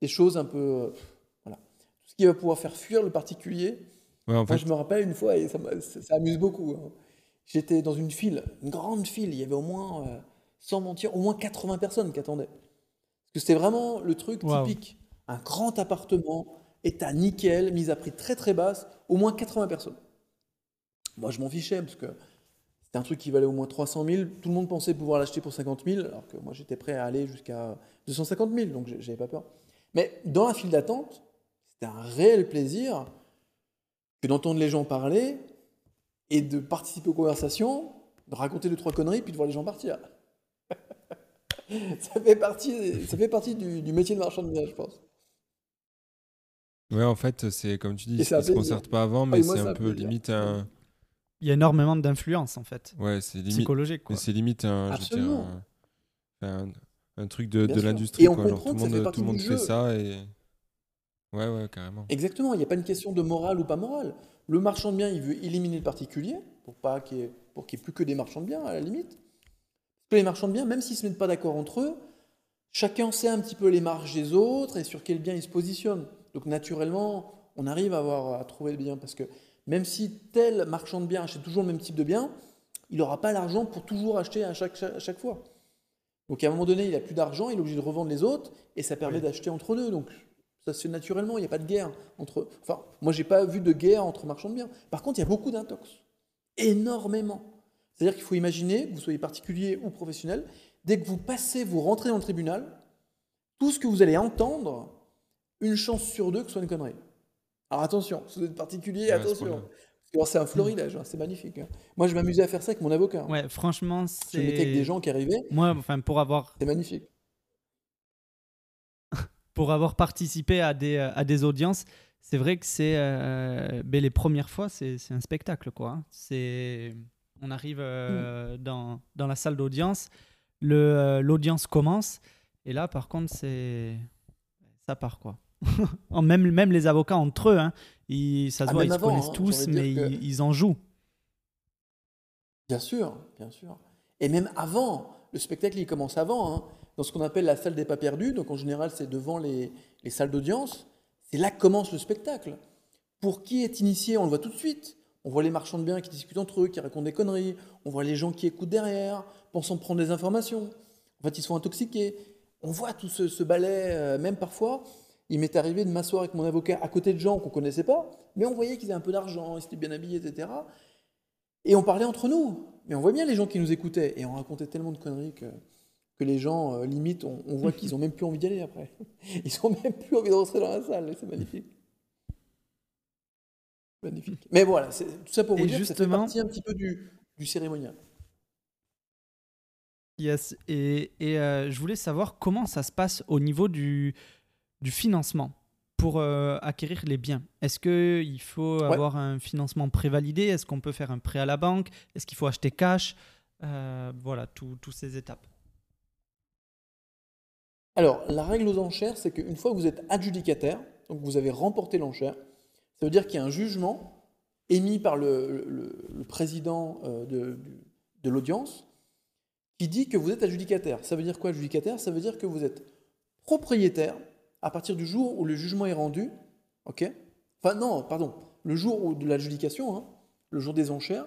Des choses un peu. Euh, voilà. Tout ce qui va pouvoir faire fuir le particulier. Moi, je me rappelle une fois, et ça, amuse beaucoup. Hein. J'étais dans une file, une grande file, il y avait au moins, euh, sans mentir, au moins 80 personnes qui attendaient. Parce que c'était vraiment le truc typique. Un grand appartement, état nickel, mise à prix très très basse, au moins 80 personnes. Moi, je m'en fichais parce que c'était un truc qui valait au moins 300 000. Tout le monde pensait pouvoir l'acheter pour 50 000, alors que moi, j'étais prêt à aller jusqu'à 250 000, donc j'avais pas peur. Mais dans la file d'attente, c'était un réel plaisir que d'entendre les gens parler et de participer aux conversations, de raconter deux, trois conneries, puis de voir les gens partir. *laughs* ça fait partie, ça fait partie du, métier de marchand de biens, je pense. Ouais, en fait, c'est comme tu dis, ils ne se concertent pas avant, mais c'est un peu limite un. Il y a énormément d'influence en fait. Ouais, c'est limite. Psychologique. C'est limite un, un, truc de, de l'industrie. Quoi. Genre, tout le monde, tout le monde fait ça et. Ouais, ouais, carrément. Exactement, il n'y a pas une question de morale ou pas morale. Le marchand de biens, il veut éliminer le particulier pour pas qu'il n'y ait, ait, plus que des marchands de biens à la limite. Parce que les marchands de biens, même s'ils ne se mettent pas d'accord entre eux, chacun sait un petit peu les marges des autres et sur quel bien ils se positionnent. Donc naturellement, on arrive à, avoir, à trouver le bien parce que même si tel marchand de biens achète toujours le même type de bien, il n'aura pas l'argent pour toujours acheter à chaque, chaque, fois. Donc à un moment donné, il n'a plus d'argent, il est obligé de revendre les autres et ça permet d'acheter entre deux. Donc ça se fait naturellement, il n'y a pas de guerre entre. Enfin, moi, j'ai pas vu de guerre entre marchands de biens. Par contre, il y a beaucoup d'intox. Énormément. C'est-à-dire qu'il faut imaginer, que vous soyez particulier ou professionnel, dès que vous passez, vous rentrez dans le tribunal, tout ce que vous allez entendre, une chance sur deux que ce soit une connerie. Alors attention, si vous êtes particulier, attention. C'est un florilège, hein, c'est magnifique. Hein. Moi, je m'amusais à faire ça avec mon avocat. Ouais, franchement, c'est. Je mettais avec des gens qui arrivaient. Moi, enfin, pour avoir. C'est magnifique. *laughs* pour avoir participé à des, à des audiences, c'est vrai que c'est. Euh, ben, les premières fois, c'est un spectacle, quoi. Hein. C'est. On arrive euh, mm. dans, dans, la salle d'audience, euh, l'audience commence, et là, par contre, c'est. Ça part, quoi. *laughs* même, même les avocats entre eux, hein, ils, ça se ah, voit, ils se connaissent hein, tous, mais ils, en jouent. Bien sûr, bien sûr. Et même avant, le spectacle il commence avant, hein, dans ce qu'on appelle la salle des pas perdus. Donc en général, c'est devant les, les salles d'audience. C'est là que commence le spectacle. Pour qui est initié, on le voit tout de suite. On voit les marchands de biens qui discutent entre eux, qui racontent des conneries. On voit les gens qui écoutent derrière, pensant prendre des informations. En fait, ils sont intoxiqués. On voit tout ce, ce balai, euh, même parfois, il m'est arrivé de m'asseoir avec mon avocat à côté de gens qu'on ne connaissait pas, mais on voyait qu'ils avaient un peu d'argent, ils étaient bien habillés, etc. Et on parlait entre nous. Mais on voit bien les gens qui nous écoutaient. Et on racontait tellement de conneries que, que les gens, euh, limite, on, voit qu'ils n'ont même plus envie d'y aller après. *laughs* Ils n'ont même plus envie de rentrer dans la salle. C'est magnifique. Magnifique. Mais voilà, tout ça pour vous dire justement, que ça fait partie un petit peu du, du cérémonial. Yes. Et, et euh, je voulais savoir comment ça se passe au niveau du, du financement pour euh, acquérir les biens. Est-ce qu'il faut avoir un financement prévalidé? Est-ce qu'on peut faire un prêt à la banque? Est-ce qu'il faut acheter cash? Euh, Voilà, toutes ces étapes. Alors, la règle aux enchères, c'est qu'une fois que vous êtes adjudicataire, donc vous avez remporté l'enchère, ça veut dire qu'il y a un jugement émis par le, président euh, de, de l'audience qui dit que vous êtes adjudicataire. Ça veut dire quoi adjudicataire? Ça veut dire que vous êtes propriétaire à partir du jour où le jugement est rendu, ok Enfin non, pardon, le jour de l'adjudication, hein, le jour des enchères,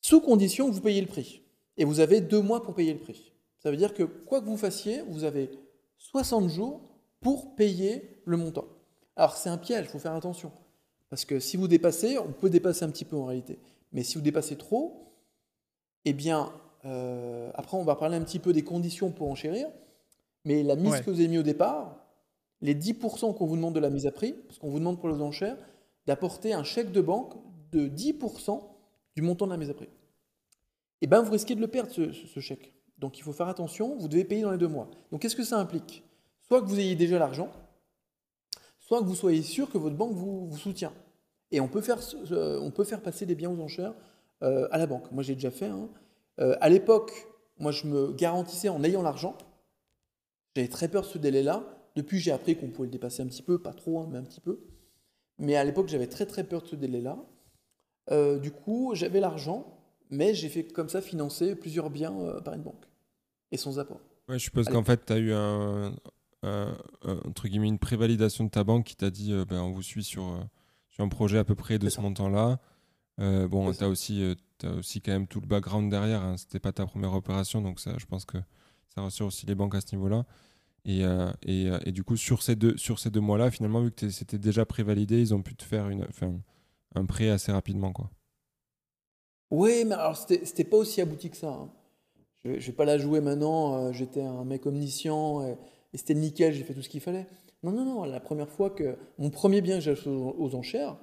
sous condition que vous payez le prix. Et vous avez deux mois pour payer le prix. Ça veut dire que quoi que vous fassiez, vous avez 60 jours pour payer le montant. Alors c'est un piège, il faut faire attention. Parce que si vous dépassez, on peut dépasser un petit peu en réalité. Mais si vous dépassez trop, eh bien, euh, après on va parler un petit peu des conditions pour enchérir. Mais la mise que vous avez mis au départ, les 10% qu'on vous demande de la mise à prix, parce qu'on vous demande pour les enchères, d'apporter un chèque de banque de 10% du montant de la mise à prix. Eh bien, vous risquez de le perdre, ce, chèque. Donc, il faut faire attention, vous devez payer dans les deux mois. Donc, qu'est-ce que ça implique? Soit que vous ayez déjà l'argent, soit que vous soyez sûr que votre banque vous, vous soutient. Et on peut, faire, on peut faire passer des biens aux enchères euh, à la banque. Moi, j'ai déjà fait. Hein. Euh, à l'époque, moi, je me garantissais en ayant l'argent. J'avais très peur de ce délai-là. Depuis, j'ai appris qu'on pouvait le dépasser un petit peu, pas trop, hein, mais un petit peu. Mais à l'époque, j'avais très très peur de ce délai-là. Euh, du coup, j'avais l'argent, mais j'ai fait comme ça financer plusieurs biens euh, par une banque et sans apport. Ouais, je suppose qu'en fait, tu as eu un, entre guillemets, une prévalidation de ta banque qui t'a dit euh, ben, on vous suit sur, sur un projet à peu près de ce montant-là. bon, tu as, aussi, as aussi quand même tout le background derrière. Hein. C'était pas ta première opération, donc ça, je pense que ça rassure aussi les banques à ce niveau-là. Et, et, et, du coup, sur ces deux, sur ces deux mois-là, finalement, vu que c'était déjà prévalidé, ils ont pu te faire une, un prêt assez rapidement. quoi. Oui, mais alors c'était pas aussi abouti que ça. Hein. Je, ne vais pas la jouer maintenant, euh, j'étais un mec omniscient et, c'était nickel, j'ai fait tout ce qu'il fallait. Non, non, non, la première fois que mon premier bien que j'ai acheté aux, enchères,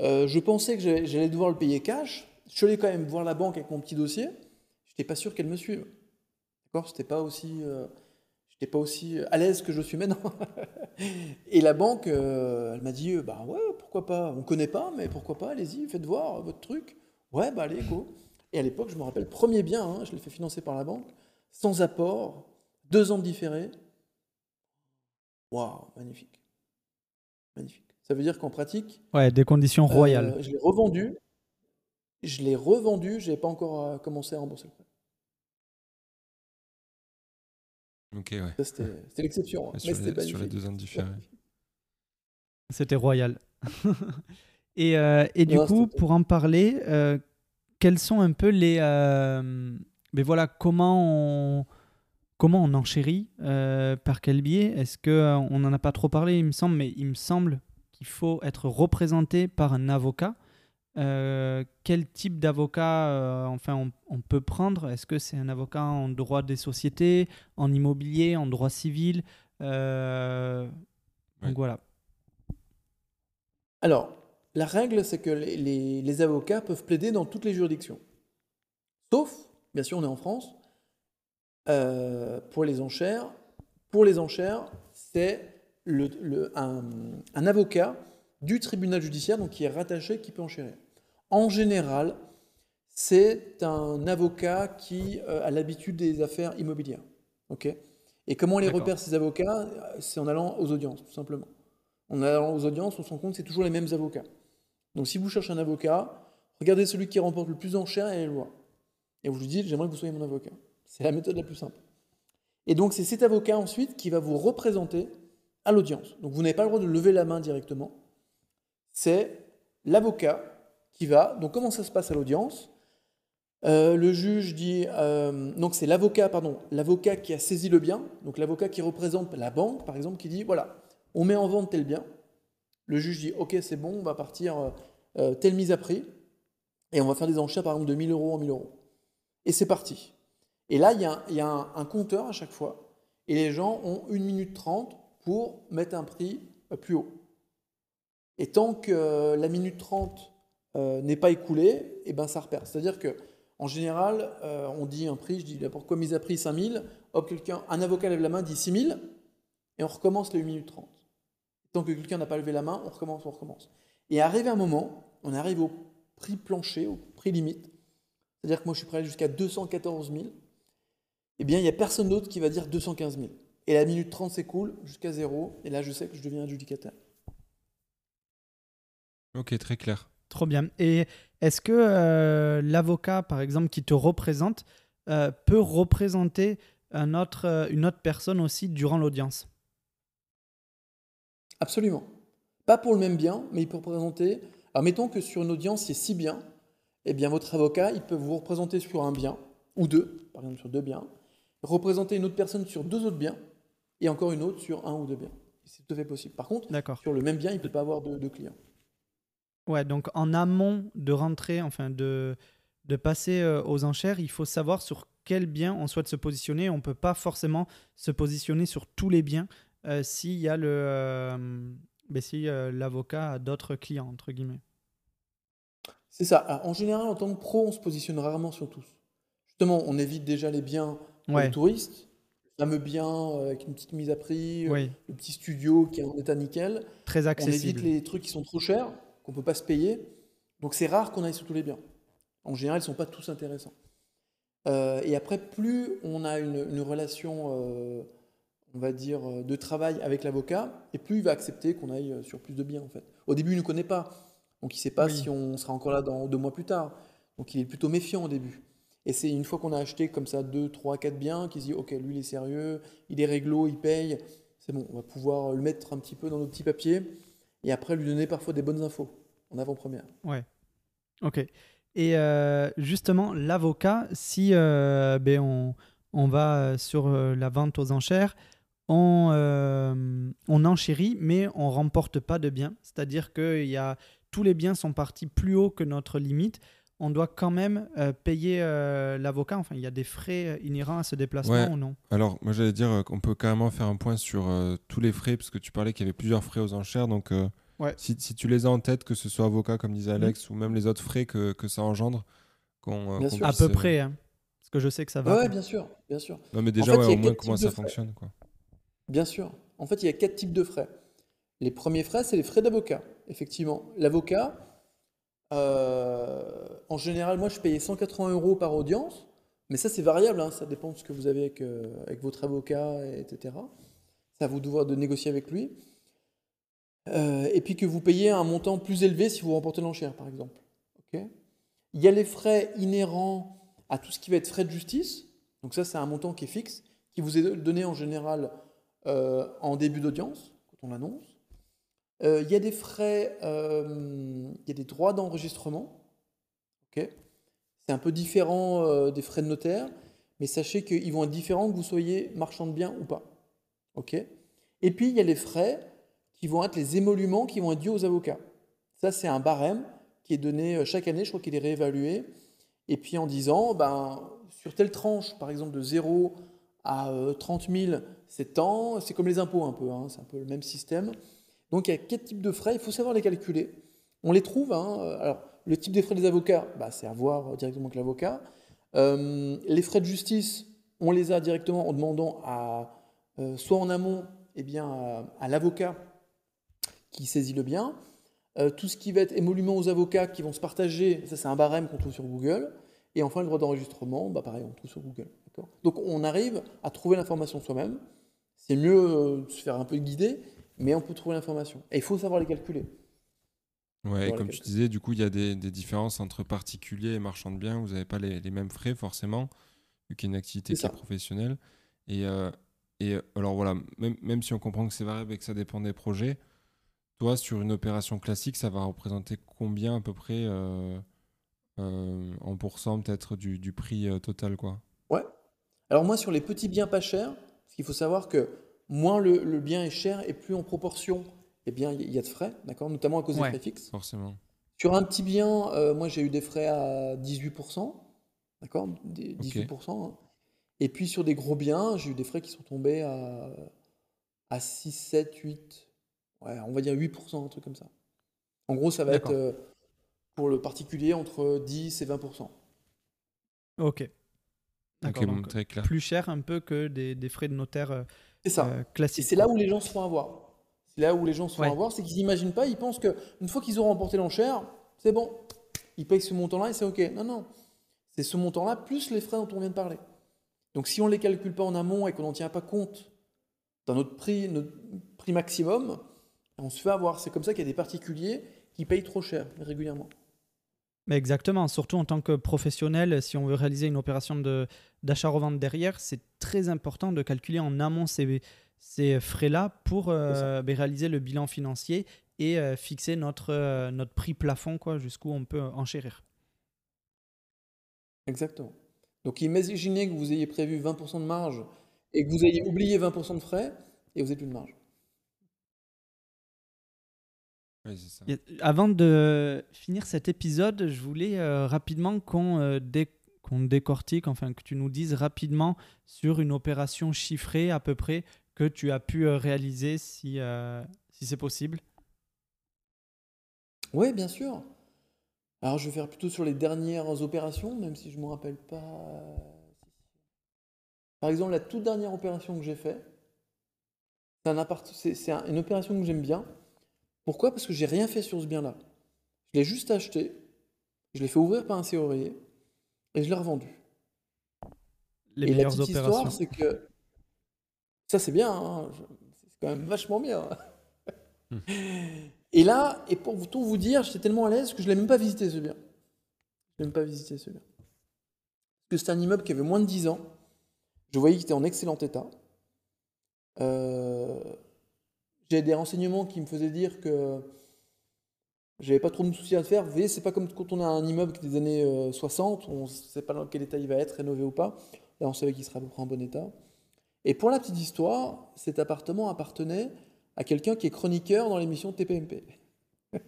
euh, je pensais que j'allais devoir le payer cash. Je suis allé quand même voir la banque avec mon petit dossier. Je n'étais pas sûr qu'elle me suive. D'accord? C'était pas aussi. Euh, j'étais pas aussi à l'aise que je suis maintenant. *laughs* et la banque, elle m'a dit, bah ouais, pourquoi pas On connaît pas, mais pourquoi pas Allez-y, faites voir votre truc. Ouais, bah allez, go. Et à l'époque, je me rappelle, premier bien, hein, je l'ai fait financer par la banque, sans apport, deux ans de différé. Waouh, magnifique. Magnifique. Ça veut dire qu'en pratique. Ouais, des conditions euh, royales. je l'ai revendu. Je l'ai revendu, je n'ai pas encore euh, commencé à rembourser le prêt. Ok, ouais. C'était l'exception. Hein. Sur, sur, les deux ans de différé. C'était royal. *laughs* Et, euh, et du coup, pour en parler, euh, quels sont un peu les. Euh, mais voilà, comment on, comment on enchérit Par quel biais? Est-ce qu'on on n'en a pas trop parlé, il me semble, mais il me semble qu'il faut être représenté par un avocat. Quel type d'avocat enfin on, on, peut prendre? Est-ce que c'est un avocat en droit des sociétés, en immobilier, en droit civil? Donc voilà. Alors, la règle, c'est que les, avocats peuvent plaider dans toutes les juridictions. Sauf, bien sûr, on est en France, euh, pour les enchères. Pour les enchères, c'est un, avocat du tribunal judiciaire, donc qui est rattaché, qui peut enchérir. En général, c'est un avocat qui euh, a l'habitude des affaires immobilières. ok? Et comment on les repère, ces avocats? C'est en allant aux audiences, tout simplement. En allant aux audiences, on se rend compte que c'est toujours les mêmes avocats. Donc si vous cherchez un avocat, regardez celui qui remporte le plus en chair et les lois. Et vous lui dites, j'aimerais que vous soyez mon avocat. C'est la méthode la plus simple. Et donc c'est cet avocat ensuite qui va vous représenter à l'audience. Donc vous n'avez pas le droit de lever la main directement. C'est l'avocat qui va. Donc comment ça se passe à l'audience? Euh, Le juge dit. Euh, donc c'est l'avocat, pardon, l'avocat qui a saisi le bien. Donc l'avocat qui représente la banque, par exemple, qui dit voilà, on met en vente tel bien. Le juge dit Ok, c'est bon, on va partir euh, telle mise à prix, et on va faire des enchères par exemple de 1000 euros en 1000 euros. Et c'est parti. Et là, il y a, un, compteur à chaque fois, et les gens ont 1 minute 30 pour mettre un prix plus haut. Et tant que la minute 30 n'est pas écoulée, et eh ben ça repère. C'est-à-dire que en général, on dit un prix, je dis pourquoi mise à prix 5000, hop, quelqu'un, un avocat lève la main, dit 6000, et on recommence les 1 minute 30. Tant que quelqu'un n'a pas levé la main, on recommence, on recommence. Et arrivé un moment, on arrive au prix plancher, au prix limite. C'est-à-dire que moi, je suis prêt jusqu'à 214 000. Eh bien, il n'y a personne d'autre qui va dire 215 000. Et la minute 30 s'écoule jusqu'à zéro. Et là, je sais que je deviens adjudicataire. Ok, très clair. Trop bien. Et est-ce que euh, l'avocat, par exemple, qui te représente, euh, peut représenter un autre, euh, une autre personne aussi durant l'audience? Absolument. Pas pour le même bien, mais il peut représenter. Alors mettons que sur une audience, il y a six biens. Eh bien, votre avocat, il peut vous représenter sur un bien, ou deux, par exemple sur deux biens, représenter une autre personne sur deux autres biens, et encore une autre sur un ou deux biens. C'est tout à fait possible. Par contre, sur le même bien, il ne peut pas avoir deux clients. Ouais, donc en amont de rentrer, enfin de, de passer euh, aux enchères, il faut savoir sur quel bien on souhaite se positionner. On ne peut pas forcément se positionner sur tous les biens euh, s'il y a le, euh, ben, si l'avocat a d'autres clients, entre guillemets. C'est ça. Alors, en général, en tant que pro, on se positionne rarement sur tous. Justement, on évite déjà les biens pour Ouais. les touristes, le fameux bien avec une petite mise à prix, Oui, le petit studio qui est en état nickel. très On accessible. évite les trucs qui sont trop chers, qu'on ne peut pas se payer. Donc c'est rare qu'on aille sur tous les biens. En général, ils ne sont pas tous intéressants. Euh, et après, plus on a une, une relation, euh, on va dire, euh, de travail avec l'avocat, et plus il va accepter qu'on aille sur plus de biens, en fait. Au début, il ne nous connaît pas. Donc il ne sait pas Oui. si on sera encore là dans deux mois plus tard. Donc il est plutôt méfiant au début. Et c'est une fois qu'on a acheté comme ça deux, trois, quatre biens qu'il se dit, OK, lui, il est sérieux, il est réglo, il paye. C'est bon, on va pouvoir le mettre un petit peu dans nos petits papiers et après lui donner parfois des bonnes infos en avant-première. Ouais. Ok. Et euh, justement, l'avocat, si euh, ben, on, on va euh, sur euh, la vente aux enchères, on, euh, on enchérit, mais on remporte pas de biens. C'est-à-dire que il y a, tous les biens sont partis plus haut que notre limite. On doit quand même euh, payer euh, l'avocat. Enfin, il y a des frais inhérents à ce déplacement Ouais. ou non? Alors, moi, j'allais dire euh, qu'on peut carrément faire un point sur euh, tous les frais, parce que tu parlais qu'il y avait plusieurs frais aux enchères. Donc, euh, Ouais. si, si tu les as en tête, que ce soit avocat, comme disait Alex, ou même les autres frais que, que ça engendre, qu'on euh. À peu euh, près, hein. parce que je sais que ça va. Ouais, bien sûr, bien sûr. Non, mais déjà, fait, ouais, y a au moins, comment types ça fonctionne. Quoi. Bien sûr. En fait, il y a quatre types de frais. Les premiers frais, c'est les frais d'avocat. Effectivement, l'avocat, euh, en général, moi, je payais 180 euros par audience, mais ça, c'est variable. hein, ça dépend de ce que vous avez avec, euh, avec votre avocat, et- etc. C'est à vous de devoir de négocier avec lui. Euh, et puis que vous payez un montant plus élevé si vous remportez l'enchère, par exemple. Il y a les frais inhérents à tout ce qui va être frais de justice. Donc ça, c'est un montant qui est fixe, qui vous est donné en général euh, en début d'audience, quand on l'annonce. Euh, Il y a des frais, il y a des droits d'enregistrement. ok c'est un peu différent des frais de notaire, mais sachez qu'ils vont être différents que vous soyez marchand de biens ou pas. Et puis, il y a les frais qui vont être les émoluments qui vont être dus aux avocats. Ça, c'est un barème qui est donné euh, chaque année, je crois qu'il est réévalué. Et puis en disant, ben, sur telle tranche, par exemple de 0 à euh, 30 000, c'est tant, c'est comme les impôts un peu, hein, c'est un peu le même système. Donc il y a quatre types de frais, il faut savoir les calculer. On les trouve, hein, euh, alors le type des frais des avocats, bah, c'est à voir directement avec l'avocat. Euh, les frais de justice, on les a directement en demandant à, euh, soit en amont, eh bien, à l'avocat qui saisit le bien. Euh, tout ce qui va être émolument aux avocats qui vont se partager, ça c'est un barème qu'on trouve sur Google. Et enfin, le droit d'enregistrement, bah, pareil, on trouve sur Google. Donc on arrive à trouver l'information soi-même. C'est mieux euh, de se faire un peu guider, mais on peut trouver l'information. Et il faut savoir les calculer. Ouais, et comme tu disais, du coup, il y a des, des différences entre particuliers et marchands de biens. Vous n'avez pas les, les mêmes frais, forcément, vu qu'il y a une activité qui est professionnelle. Et, euh, et alors voilà, même, même si on comprend que c'est variable et que ça dépend des projets, toi, sur une opération classique, ça va représenter combien à peu près euh, euh, en pourcent peut-être du, du prix euh, total quoi? Ouais. Alors moi, sur les petits biens pas chers, parce qu'il faut savoir que moins le, le bien est cher et plus en proportion, eh bien, il y a de frais, d'accord? Notamment à cause Ouais. des frais fixes. Forcément. Sur un petit bien, euh, moi j'ai eu des frais à 18%, d'accord? Des- 18%. hein. Et puis sur des gros biens, j'ai eu des frais qui sont tombés à, à 6, 7, 8, ouais, on va dire 8%, un truc comme ça. En gros, ça va être euh, pour le particulier entre 10 et 20%. Ok. D'accord. Ok, bon, donc, très clair. plus cher un peu que des, des frais de notaire euh, C'est ça. euh, Et c'est là où les gens se font avoir. C'est là où les gens se font Ouais. avoir, c'est qu'ils n'imaginent pas, ils pensent qu'une fois qu'ils auront remporté l'enchère, c'est bon, ils payent ce montant-là et c'est OK. Non, non. C'est ce montant-là plus les frais dont on vient de parler. Donc si on ne les calcule pas en amont et qu'on n'en tient pas compte dans notre prix, notre prix maximum, on se fait avoir. C'est comme ça qu'il y a des particuliers qui payent trop cher régulièrement. Mais exactement, surtout en tant que professionnel, si on veut réaliser une opération de- d'achat-revente derrière, c'est très important de calculer en amont ces, ces frais-là pour euh, ben, réaliser le bilan financier et euh, fixer notre, euh, notre prix plafond quoi, jusqu'où on peut enchérir. Exactement. Donc imaginez que vous ayez prévu 20% de marge et que vous ayez oublié 20% de frais, et vous n'avez plus de marge. Ça. Avant de finir cet épisode, je voulais euh, rapidement qu'on euh, dé- qu'on décortique, enfin que tu nous dises rapidement sur une opération chiffrée à peu près que tu as pu euh, réaliser si, euh, si c'est possible. Oui, bien sûr. Alors, je vais faire plutôt sur les dernières opérations, même si je ne me rappelle pas. Par exemple, la toute dernière opération que j'ai faite, c'est un appart- c'est- c'est un- une opération que j'aime bien. Pourquoi? Parce que j'ai rien fait sur ce bien-là. Je l'ai juste acheté, je l'ai fait ouvrir par un serrurier et je l'ai revendu. Les et la petite opérations. histoire, c'est que ça, c'est bien. hein, C'est quand même vachement bien. et là, et pour tout vous dire, j'étais tellement à l'aise que je l'ai même pas visité ce bien. Je l'ai même pas visité ce bien. Parce que c'était un immeuble qui avait moins de 10 ans. Je voyais qu'il était en excellent état. Euh, J'ai des renseignements qui me faisaient dire que j'avais pas trop de soucis à faire. Vous voyez, c'est pas comme quand on a un immeuble qui est des années euh, 60, on ne sait pas dans quel état il va être, rénové ou pas. Là, on savait qu'il serait à peu près en bon état. Et pour la petite histoire, cet appartement appartenait à quelqu'un qui est chroniqueur dans l'émission TPMP. *laughs*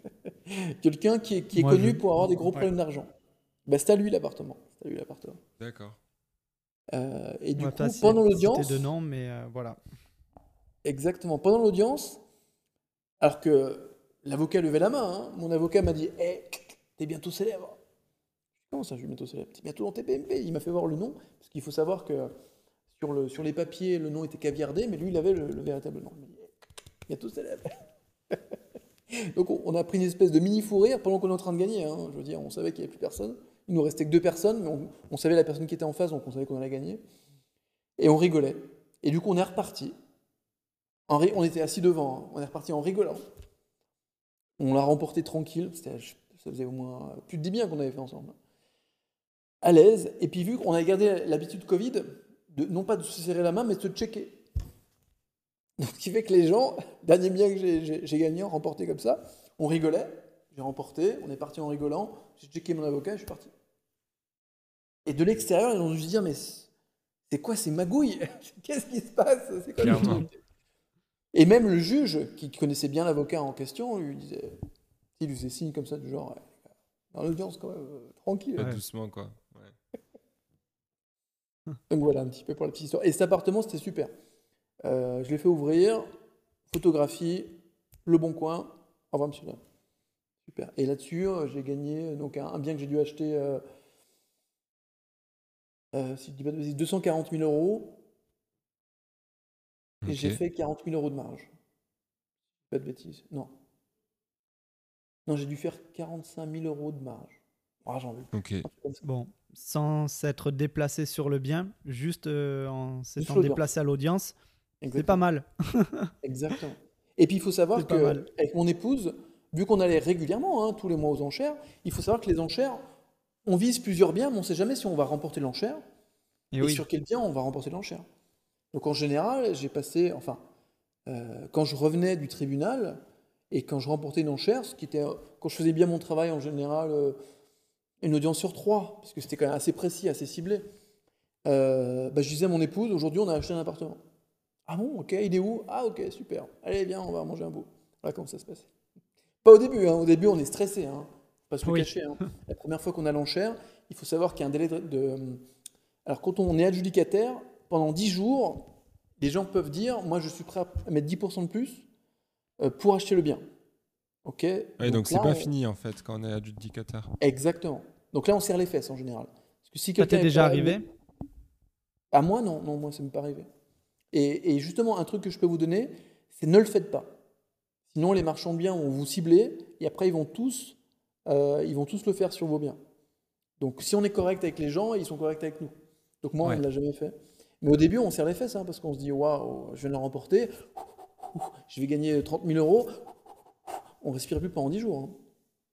quelqu'un qui est, qui est Moi, connu je- pour avoir des gros Ouais. problèmes d'argent. Ben, c'est à lui l'appartement. C'est à lui l'appartement. D'accord. Euh, et du On coup, pendant l'audience, de nom, mais euh, voilà. Exactement. Pendant l'audience, alors que l'avocat levait la main, hein, mon avocat m'a dit Eh, t'es bientôt célèbre. Comment ça, je suis bientôt célèbre? T'es bientôt dans TPMP. Il m'a fait voir le nom, parce qu'il faut savoir que sur, le, sur les papiers, le nom était caviardé, mais lui, il avait le, le véritable nom. Il m'a dit Eh, bientôt célèbre. *laughs* Donc, on, a pris une espèce de mini fou pendant qu'on est en train de gagner. hein. Je veux dire, on savait qu'il n'y avait plus personne. Il nous restait que deux personnes, mais on savait la personne qui était en face, donc on savait qu'on allait gagner. Et on rigolait. Et du coup, on est reparti. On était assis devant, hein. on est reparti en rigolant. On l'a remporté tranquille, ça faisait au moins plus de 10 biens qu'on avait fait ensemble. À l'aise, et puis vu qu'on avait gardé l'habitude Covid, de, non pas de se serrer la main, mais de se checker. Donc, ce qui fait que les gens, *laughs* dernier bien que j'ai- gagné, remporté comme ça, on rigolait, j'ai remporté, on est parti en rigolant, j'ai checké mon avocat et je suis parti. Et de l'extérieur, ils ont dû se dire, mais c'est quoi ces magouilles? *laughs* Qu'est-ce qui se passe? C'est quoi et même le juge, qui connaissait bien l'avocat en question, lui disait, il lui faisait signe comme ça, du genre, Ouais, dans l'audience, quand même, euh, tranquille. Ouais. doucement, quoi. Ouais. *laughs* Donc voilà, un petit peu pour la petite histoire. Et cet appartement, c'était super. Euh, je l'ai fait ouvrir, photographie, le bon coin, au revoir monsieur. Super. Et là-dessus, euh, j'ai gagné donc un, un bien que j'ai dû acheter, euh, euh, si je dis pas de bêtises, 240 000 euros. Et j'ai fait 40 000 euros de marge. Pas de bêtises. Non. Non, j'ai dû faire 45 000 euros de marge. Ah, j'en veux. Ok. comme ça. Bon, sans s'être déplacé sur le bien, juste euh, en s'étant déplacé à l'audience, c'est pas mal. *laughs* Exactement. Et puis il faut savoir que avec mon épouse, vu qu'on allait régulièrement, hein, tous les mois aux enchères, il faut savoir que les enchères, on vise plusieurs biens, mais on ne sait jamais si on va remporter l'enchère Et et oui, sur quel bien on va remporter l'enchère. Donc en général, j'ai passé, enfin, euh, quand je revenais du tribunal et quand je remportais une enchère, ce qui était, quand je faisais bien mon travail en général, euh, une audience sur trois, parce que c'était quand même assez précis, assez ciblé. euh, bah, je disais à mon épouse, aujourd'hui on a acheté un appartement. Ah bon, ok, il est où? Ah ok, super. Allez, viens, on va manger un bout. Voilà comment ça se passe. Pas au début, hein. au début on est stressé, hein. Pas se le Oui. cacher. hein. La première fois qu'on a l'enchère, il faut savoir qu'il y a un délai de, de- Alors quand on est adjudicataire, pendant 10 jours, les gens peuvent dire, moi je suis prêt à mettre 10% de plus euh, pour acheter le bien. Ok Ouais, donc c'est pas on- fini en fait quand on est adjudicateur. Exactement. Donc là on serre les fesses en général. Parce que si ça t'est est déjà arrivé à moi, non, non, moi, ça m'est pas arrivé. Et, et justement, un truc que je peux vous donner, c'est ne le faites pas. Sinon, les marchands de biens vont vous cibler et après, ils vont tous, euh, ils vont tous le faire sur vos biens. Donc, si on est correct avec les gens, ils sont corrects avec nous. Donc, moi, Ouais. on ne l'a jamais fait. Mais au début, on serre les fesses hein, parce qu'on se dit, waouh, je viens de la remporter, je vais gagner 30 000 euros. On respire plus pendant 10 jours.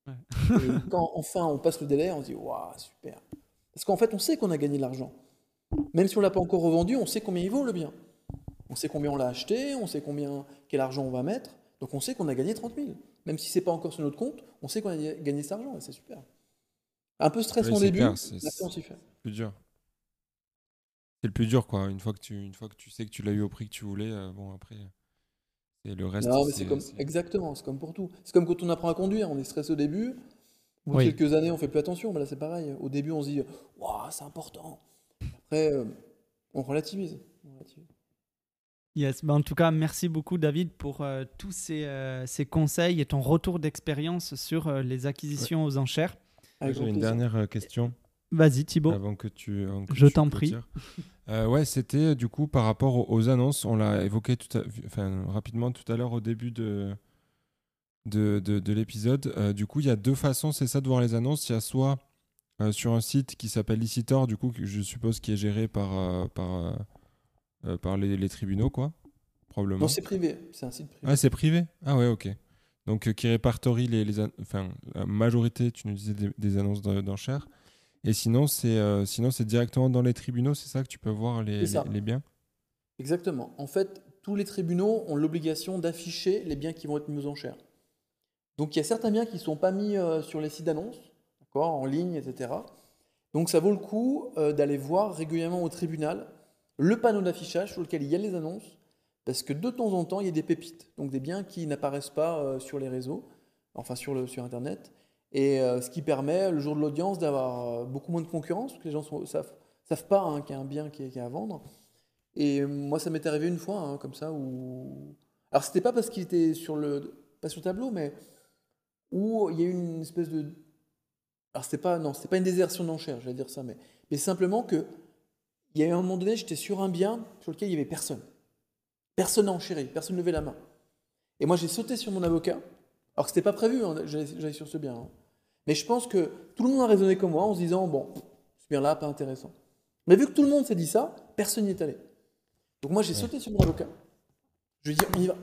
hein. Et quand enfin on passe le délai, on se dit, waouh, super. Parce qu'en fait, on sait qu'on a gagné de l'argent. Même si on l'a pas encore revendu, on sait combien il vaut le bien. On sait combien on l'a acheté, on sait combien, quel argent on va mettre. Donc on sait qu'on a gagné 30 000. Même si c'est pas encore sur notre compte, on sait qu'on a gagné cet argent et c'est super. Un peu stressant Oui, au c'est début, c'est- après on s'y fait. plus dur. C'est le plus dur, quoi. Une fois que tu, une fois que tu sais que tu l'as eu au prix que tu voulais, euh, bon, après, Et le reste, Non, mais c'est comme c'est- exactement, c'est comme pour tout. C'est comme quand on apprend à conduire, on est stressé au début. Au bout de Oui. quelques années, on fait plus attention. Mais là, c'est pareil. Au début, on se dit, waouh, c'est important. Après, euh, on relativise. On relativise. Yes, bah, en tout cas, merci beaucoup David pour euh, tous ces, euh, ces conseils et ton retour d'expérience sur euh, les acquisitions aux enchères. Avec J'ai une plaisir. dernière question Vas-y Thibaut. avant que tu. avant que Je t'en prie. Euh, ouais, c'était euh, du coup par rapport aux, aux annonces. On l'a évoqué tout à, enfin, rapidement tout à l'heure au début de, de, de, de l'épisode. Euh, du coup, il y a deux façons, c'est ça, de voir les annonces. Il y a soit euh, sur un site qui s'appelle Licitor, du coup, que je suppose qui est géré par, euh, par, par les, les tribunaux, quoi. Probablement. Non, c'est privé. C'est un site privé. Ah, c'est privé? Ah ouais, ok. Donc, euh, qui répertorie les, enfin, la majorité, tu nous disais, des, des annonces de- d'enchères. Et sinon, c'est euh, sinon c'est directement dans les tribunaux, c'est ça que tu peux voir les, les, les biens? Exactement. En fait, tous les tribunaux ont l'obligation d'afficher les biens qui vont être mis aux enchères. Donc il y a certains biens qui ne sont pas mis euh, sur les sites d'annonces, d'accord, en ligne, etc. Donc ça vaut le coup euh, d'aller voir régulièrement au tribunal le panneau d'affichage sur lequel il y a les annonces, parce que de temps en temps, il y a des pépites, donc des biens qui n'apparaissent pas sur les réseaux, enfin sur, le, sur Internet, et euh, ce qui permet, le jour de l'audience, d'avoir euh, beaucoup moins de concurrence, parce que les gens ne savent, savent pas hein, qu'il y a un bien qui est, à vendre. Et moi, ça m'est arrivé une fois, hein, comme ça, où. Alors, c'était pas parce qu'il était sur le. Pas sur le tableau, mais. Où il y a eu une espèce de. Alors, c'était pas. Non, c'était pas une désertion d'enchères, j'allais dire ça, mais. Mais simplement que. Il y a eu un moment donné, j'étais sur un bien sur lequel il y avait personne. Personne n'a enchéri, personne ne levait la main. Et moi, j'ai sauté sur mon avocat. Alors que c'était pas prévu, hein, j'allais sur ce bien. hein. Mais je pense que tout le monde a raisonné comme moi en se disant bon, ce bien-là, pas intéressant. Mais vu que tout le monde s'est dit ça, personne n'y est allé. Donc moi, j'ai sauté sur mon avocat. Je lui ai dit, on y va.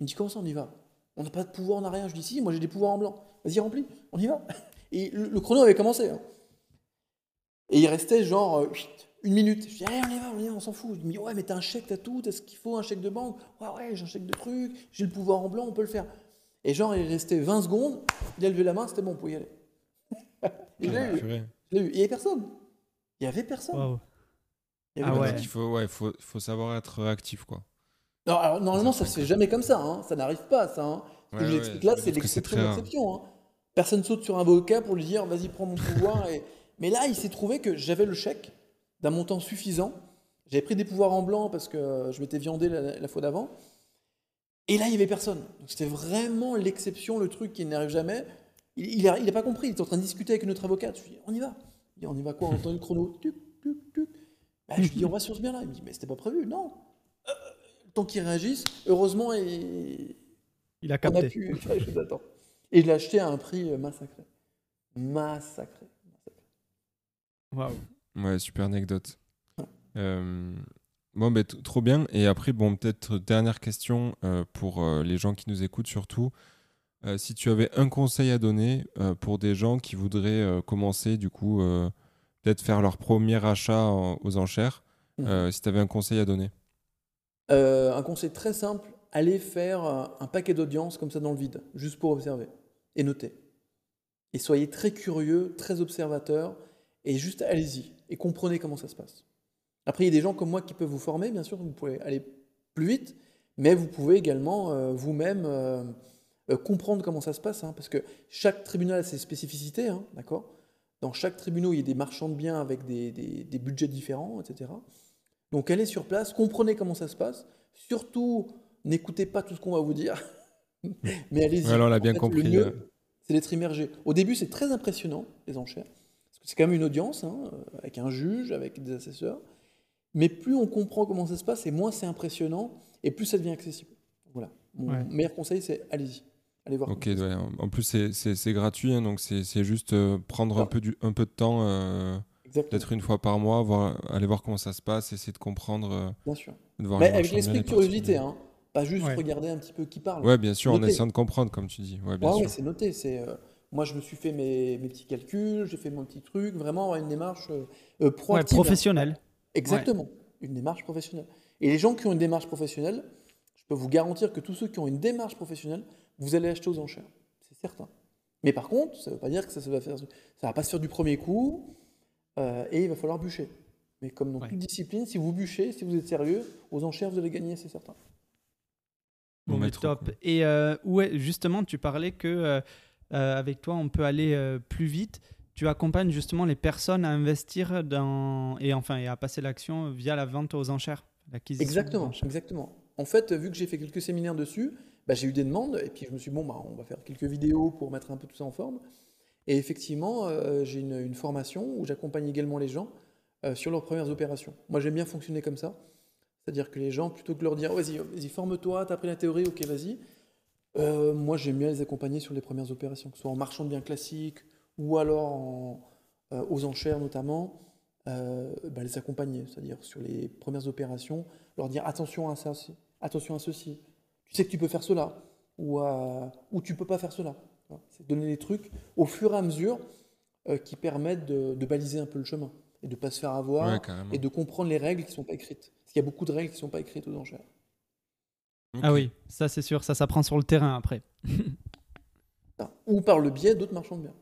Il me dit, comment ça, on y va? On n'a pas de pouvoir, on n'a rien. Je lui dis, si, moi j'ai des pouvoirs en blanc. Vas-y, remplis, on y va. *laughs* Et le, le chrono avait commencé. hein. Et il restait genre euh, une minute. Je dis, allez, on y va, on y va, on s'en fout. Il me dit, ouais, mais t'as un chèque, t'as tout, t'as ce qu'il faut, un chèque de banque. Ouais, ouais, j'ai un chèque de truc, j'ai le pouvoir en blanc, on peut le faire. Et genre, il restait 20 secondes, il a levé la main, c'était bon, on pouvait y aller. Et je l'ai eu, il n'y avait personne. Il n'y avait personne. Il y avait Ah personne. ouais. il faut, ouais, faut, faut savoir être réactif, quoi. Non, alors, normalement, ça se fait jamais comme ça. hein. Ça n'arrive pas, ça. hein. Ce que Ouais, je vous ouais, explique là, c'est pense que c'est l'exception hein. Personne saute sur un avocat pour lui dire vas-y, prends mon pouvoir. et... *laughs* Mais là, il s'est trouvé que j'avais le chèque d'un montant suffisant. J'avais pris des pouvoirs en blanc parce que je m'étais viandé la, la fois d'avant. Et là, il n'y avait personne. C'était vraiment l'exception, le truc qui n'arrive jamais. Il n'a il a pas compris. Il était en train de discuter avec notre avocat. Je lui dis on y va. Il dit, on y va quoi? On entend le chrono. Tuc, tuc, tuc. Bah, je lui dis on va sur ce bien-là. Il me dit mais c'était pas prévu. Non. Euh, temps qu'il réagisse, heureusement, il, Il a on a capté. pu faire les choses à temps. Et je l'ai acheté à un prix euh, massacré. Massacré. Waouh. Ouais, super anecdote. Euh, bon, ben, trop bien. Et après, bon, peut-être dernière question euh, pour euh, les gens qui nous écoutent surtout. Euh, si tu avais un conseil à donner pour des gens qui voudraient commencer, du coup, peut-être faire leur premier achat en- aux enchères, euh, si tu avais un conseil à donner? Euh, un conseil très simple, allez faire un paquet d'audience comme ça dans le vide, juste pour observer et noter. Et soyez très curieux, très observateur, et juste allez-y et comprenez comment ça se passe. Après, il y a des gens comme moi qui peuvent vous former, bien sûr, vous pouvez aller plus vite, mais vous pouvez également euh, vous-même euh, euh, comprendre comment ça se passe, hein, parce que chaque tribunal a ses spécificités, hein, d'accord? Dans chaque tribunal, il y a des marchands de biens avec des, des- des budgets différents, etc. Donc allez sur place, comprenez comment ça se passe. Surtout, n'écoutez pas tout ce qu'on va vous dire, *laughs* mais allez-y. Là, on l'a En bien fait, compris, c'est d'être immergé. Au début, c'est très impressionnant, les enchères. Parce que c'est quand même une audience, hein, avec un juge, avec des assesseurs. Mais plus on comprend comment ça se passe, et moins c'est impressionnant, et plus ça devient accessible. Voilà. Mon Ouais. meilleur conseil, c'est allez-y. Allez voir. Ok, comment ça se ouais, en en plus, c'est- gratuit, hein, donc c'est juste euh, prendre un Ah. peu, du, un peu de temps, euh, peut-être une fois par mois, voir, aller voir comment ça se passe, essayer de comprendre, euh, bien sûr. de voir Mais les avec l'esprit de curiosité, hein. pas juste Ouais. regarder un petit peu qui parle. Ouais, bien sûr, en essayant de comprendre, comme tu dis. Ouais, bien Ouais, ouais, sûr. c'est noté. C'est, euh, moi, je me suis fait mes, mes petits calculs, j'ai fait mon petit truc, vraiment une démarche euh, euh, Ouais, Exactement, une démarche professionnelle. Et les gens qui ont une démarche professionnelle, je peux vous garantir que tous ceux qui ont une démarche professionnelle, vous allez acheter aux enchères, c'est certain. Mais par contre, ça ne veut pas dire que ça, ça va faire, ça va pas se faire du premier coup, euh, et il va falloir bûcher. Mais comme dans Ouais. toute discipline, si vous bûchez, si vous êtes sérieux, aux enchères, vous allez gagner, c'est certain. Bon, mais top. Et euh, ouais, justement, tu parlais que euh, euh, avec toi, on peut aller plus vite. Tu accompagnes justement les personnes à investir dans et enfin et à passer l'action via la vente aux enchères, Exactement, exactement. En fait, vu que j'ai fait quelques séminaires dessus, bah, j'ai eu des demandes et puis je me suis dit, bon, bah, on va faire quelques vidéos pour mettre un peu tout ça en forme. Et effectivement, j'ai une, une, formation où j'accompagne également les gens sur leurs premières opérations. Moi, j'aime bien fonctionner comme ça. C'est-à-dire que les gens, plutôt que leur dire, vas-y, vas-y, forme-toi, t'as appris la théorie, ok, vas-y. Euh, moi, j'aime bien les accompagner sur les premières opérations, que ce soit en marchand de biens classiques ou alors euh, aux enchères notamment, euh, bah, les accompagner, c'est-à-dire sur les premières opérations, leur dire attention à ça, attention à ceci. Tu sais que tu peux faire cela ou, ou tu peux pas faire cela. C'est donner des trucs au fur et à mesure qui permettent de, baliser un peu le chemin et de ne pas se faire avoir et de comprendre les règles qui ne sont pas écrites. Parce qu'il y a beaucoup de règles qui ne sont pas écrites aux enchères. Ah oui, ça c'est sûr, ça s'apprend sur le terrain après. *laughs* Ou par le biais d'autres marchands de biens.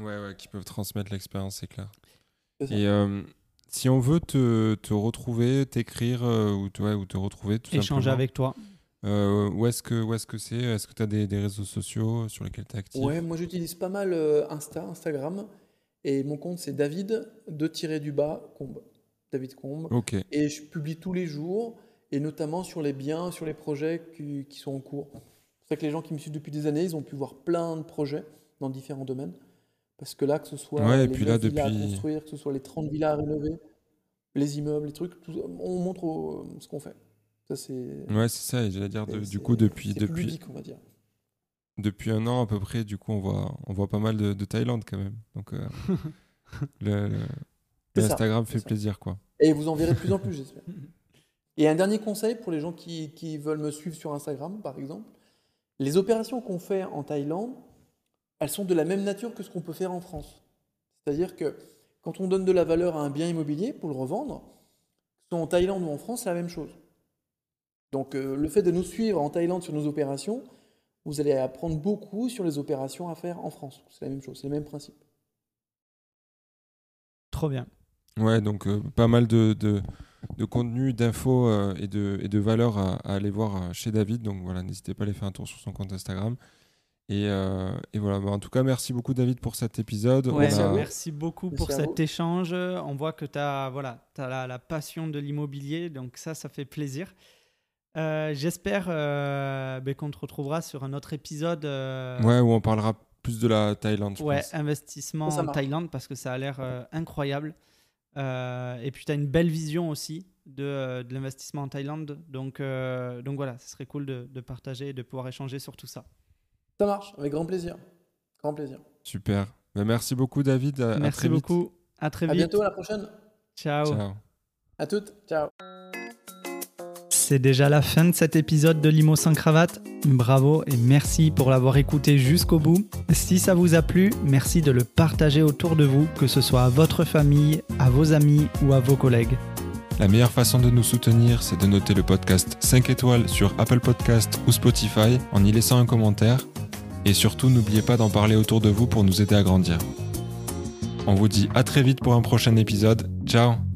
Ouais, ouais, qui peuvent transmettre l'expérience, c'est clair. Et euh, si on veut te, te retrouver, t'écrire euh, ou, te, ou te retrouver, tout Échanger avec toi. Euh, où est-ce que est-ce que c'est? Est-ce que tu as des, des, réseaux sociaux sur lesquels tu es actif? Ouais, moi j'utilise pas mal Insta, Instagram. Et mon compte c'est David de tirer du bas Combe. David Combe. Et je publie tous les jours, et notamment sur les biens, sur les projets qui, qui sont en cours. C'est vrai que les gens qui me suivent depuis des années, ils ont pu voir plein de projets dans différents domaines. Parce que là, que ce soit les puis là, villas à construire, que ce soit les 30 villas à rénover, les immeubles, les trucs, on montre ce qu'on fait. Ça, c'est... Ouais, c'est ça. Et j'allais dire, du coup, depuis... depuis... ludique, on va dire. Depuis un an à peu près, du coup, on voit, on voit pas mal de, Thaïlande quand même. Donc, euh, *laughs* le, Instagram fait plaisir, quoi. Et vous en verrez de plus en plus, *laughs* j'espère. Et un dernier conseil pour les gens qui, veulent me suivre sur Instagram, par exemple. Les opérations qu'on fait en Thaïlande, elles sont de la même nature que ce qu'on peut faire en France. C'est-à-dire que quand on donne de la valeur à un bien immobilier pour le revendre, que ce soit en Thaïlande ou en France, c'est la même chose. Donc euh, le fait de nous suivre en Thaïlande sur nos opérations, vous allez apprendre beaucoup sur les opérations à faire en France. C'est la même chose, c'est le même principe. Trop bien. Ouais, donc euh, pas mal de, de, de contenu, d'infos euh, et, de, et de valeurs à, aller voir chez David. Donc voilà, n'hésitez pas à aller faire un tour sur son compte Instagram. Et, et voilà, bah, en tout cas, merci beaucoup David pour cet épisode. Merci beaucoup pour cet échange. On voit que tu as, voilà, as la, la, passion de l'immobilier, donc ça, ça fait plaisir. J'espère ben, qu'on te retrouvera sur un autre épisode. Ouais, où on parlera plus de la Thaïlande. ouais, investissement en Thaïlande parce que ça a l'air incroyable. Euh, et puis, tu as une belle vision aussi de, euh, de l'investissement en Thaïlande. Donc, euh, donc voilà, ce serait cool de, de, partager et de pouvoir échanger sur tout ça. Ça marche, avec grand plaisir. Grand plaisir. Super. Ben, merci beaucoup, David. À, merci beaucoup. À très vite. À bientôt, à la prochaine. Ciao. Ciao. À toutes. Ciao. C'est déjà la fin de cet épisode de Limo sans cravate. Bravo et merci pour l'avoir écouté jusqu'au bout. Si ça vous a plu, merci de le partager autour de vous, que ce soit à votre famille, à vos amis ou à vos collègues. La meilleure façon de nous soutenir, c'est de noter le podcast 5 étoiles sur Apple Podcast ou Spotify en y laissant un commentaire. Et surtout, n'oubliez pas d'en parler autour de vous pour nous aider à grandir. On vous dit à très vite pour un prochain épisode. Ciao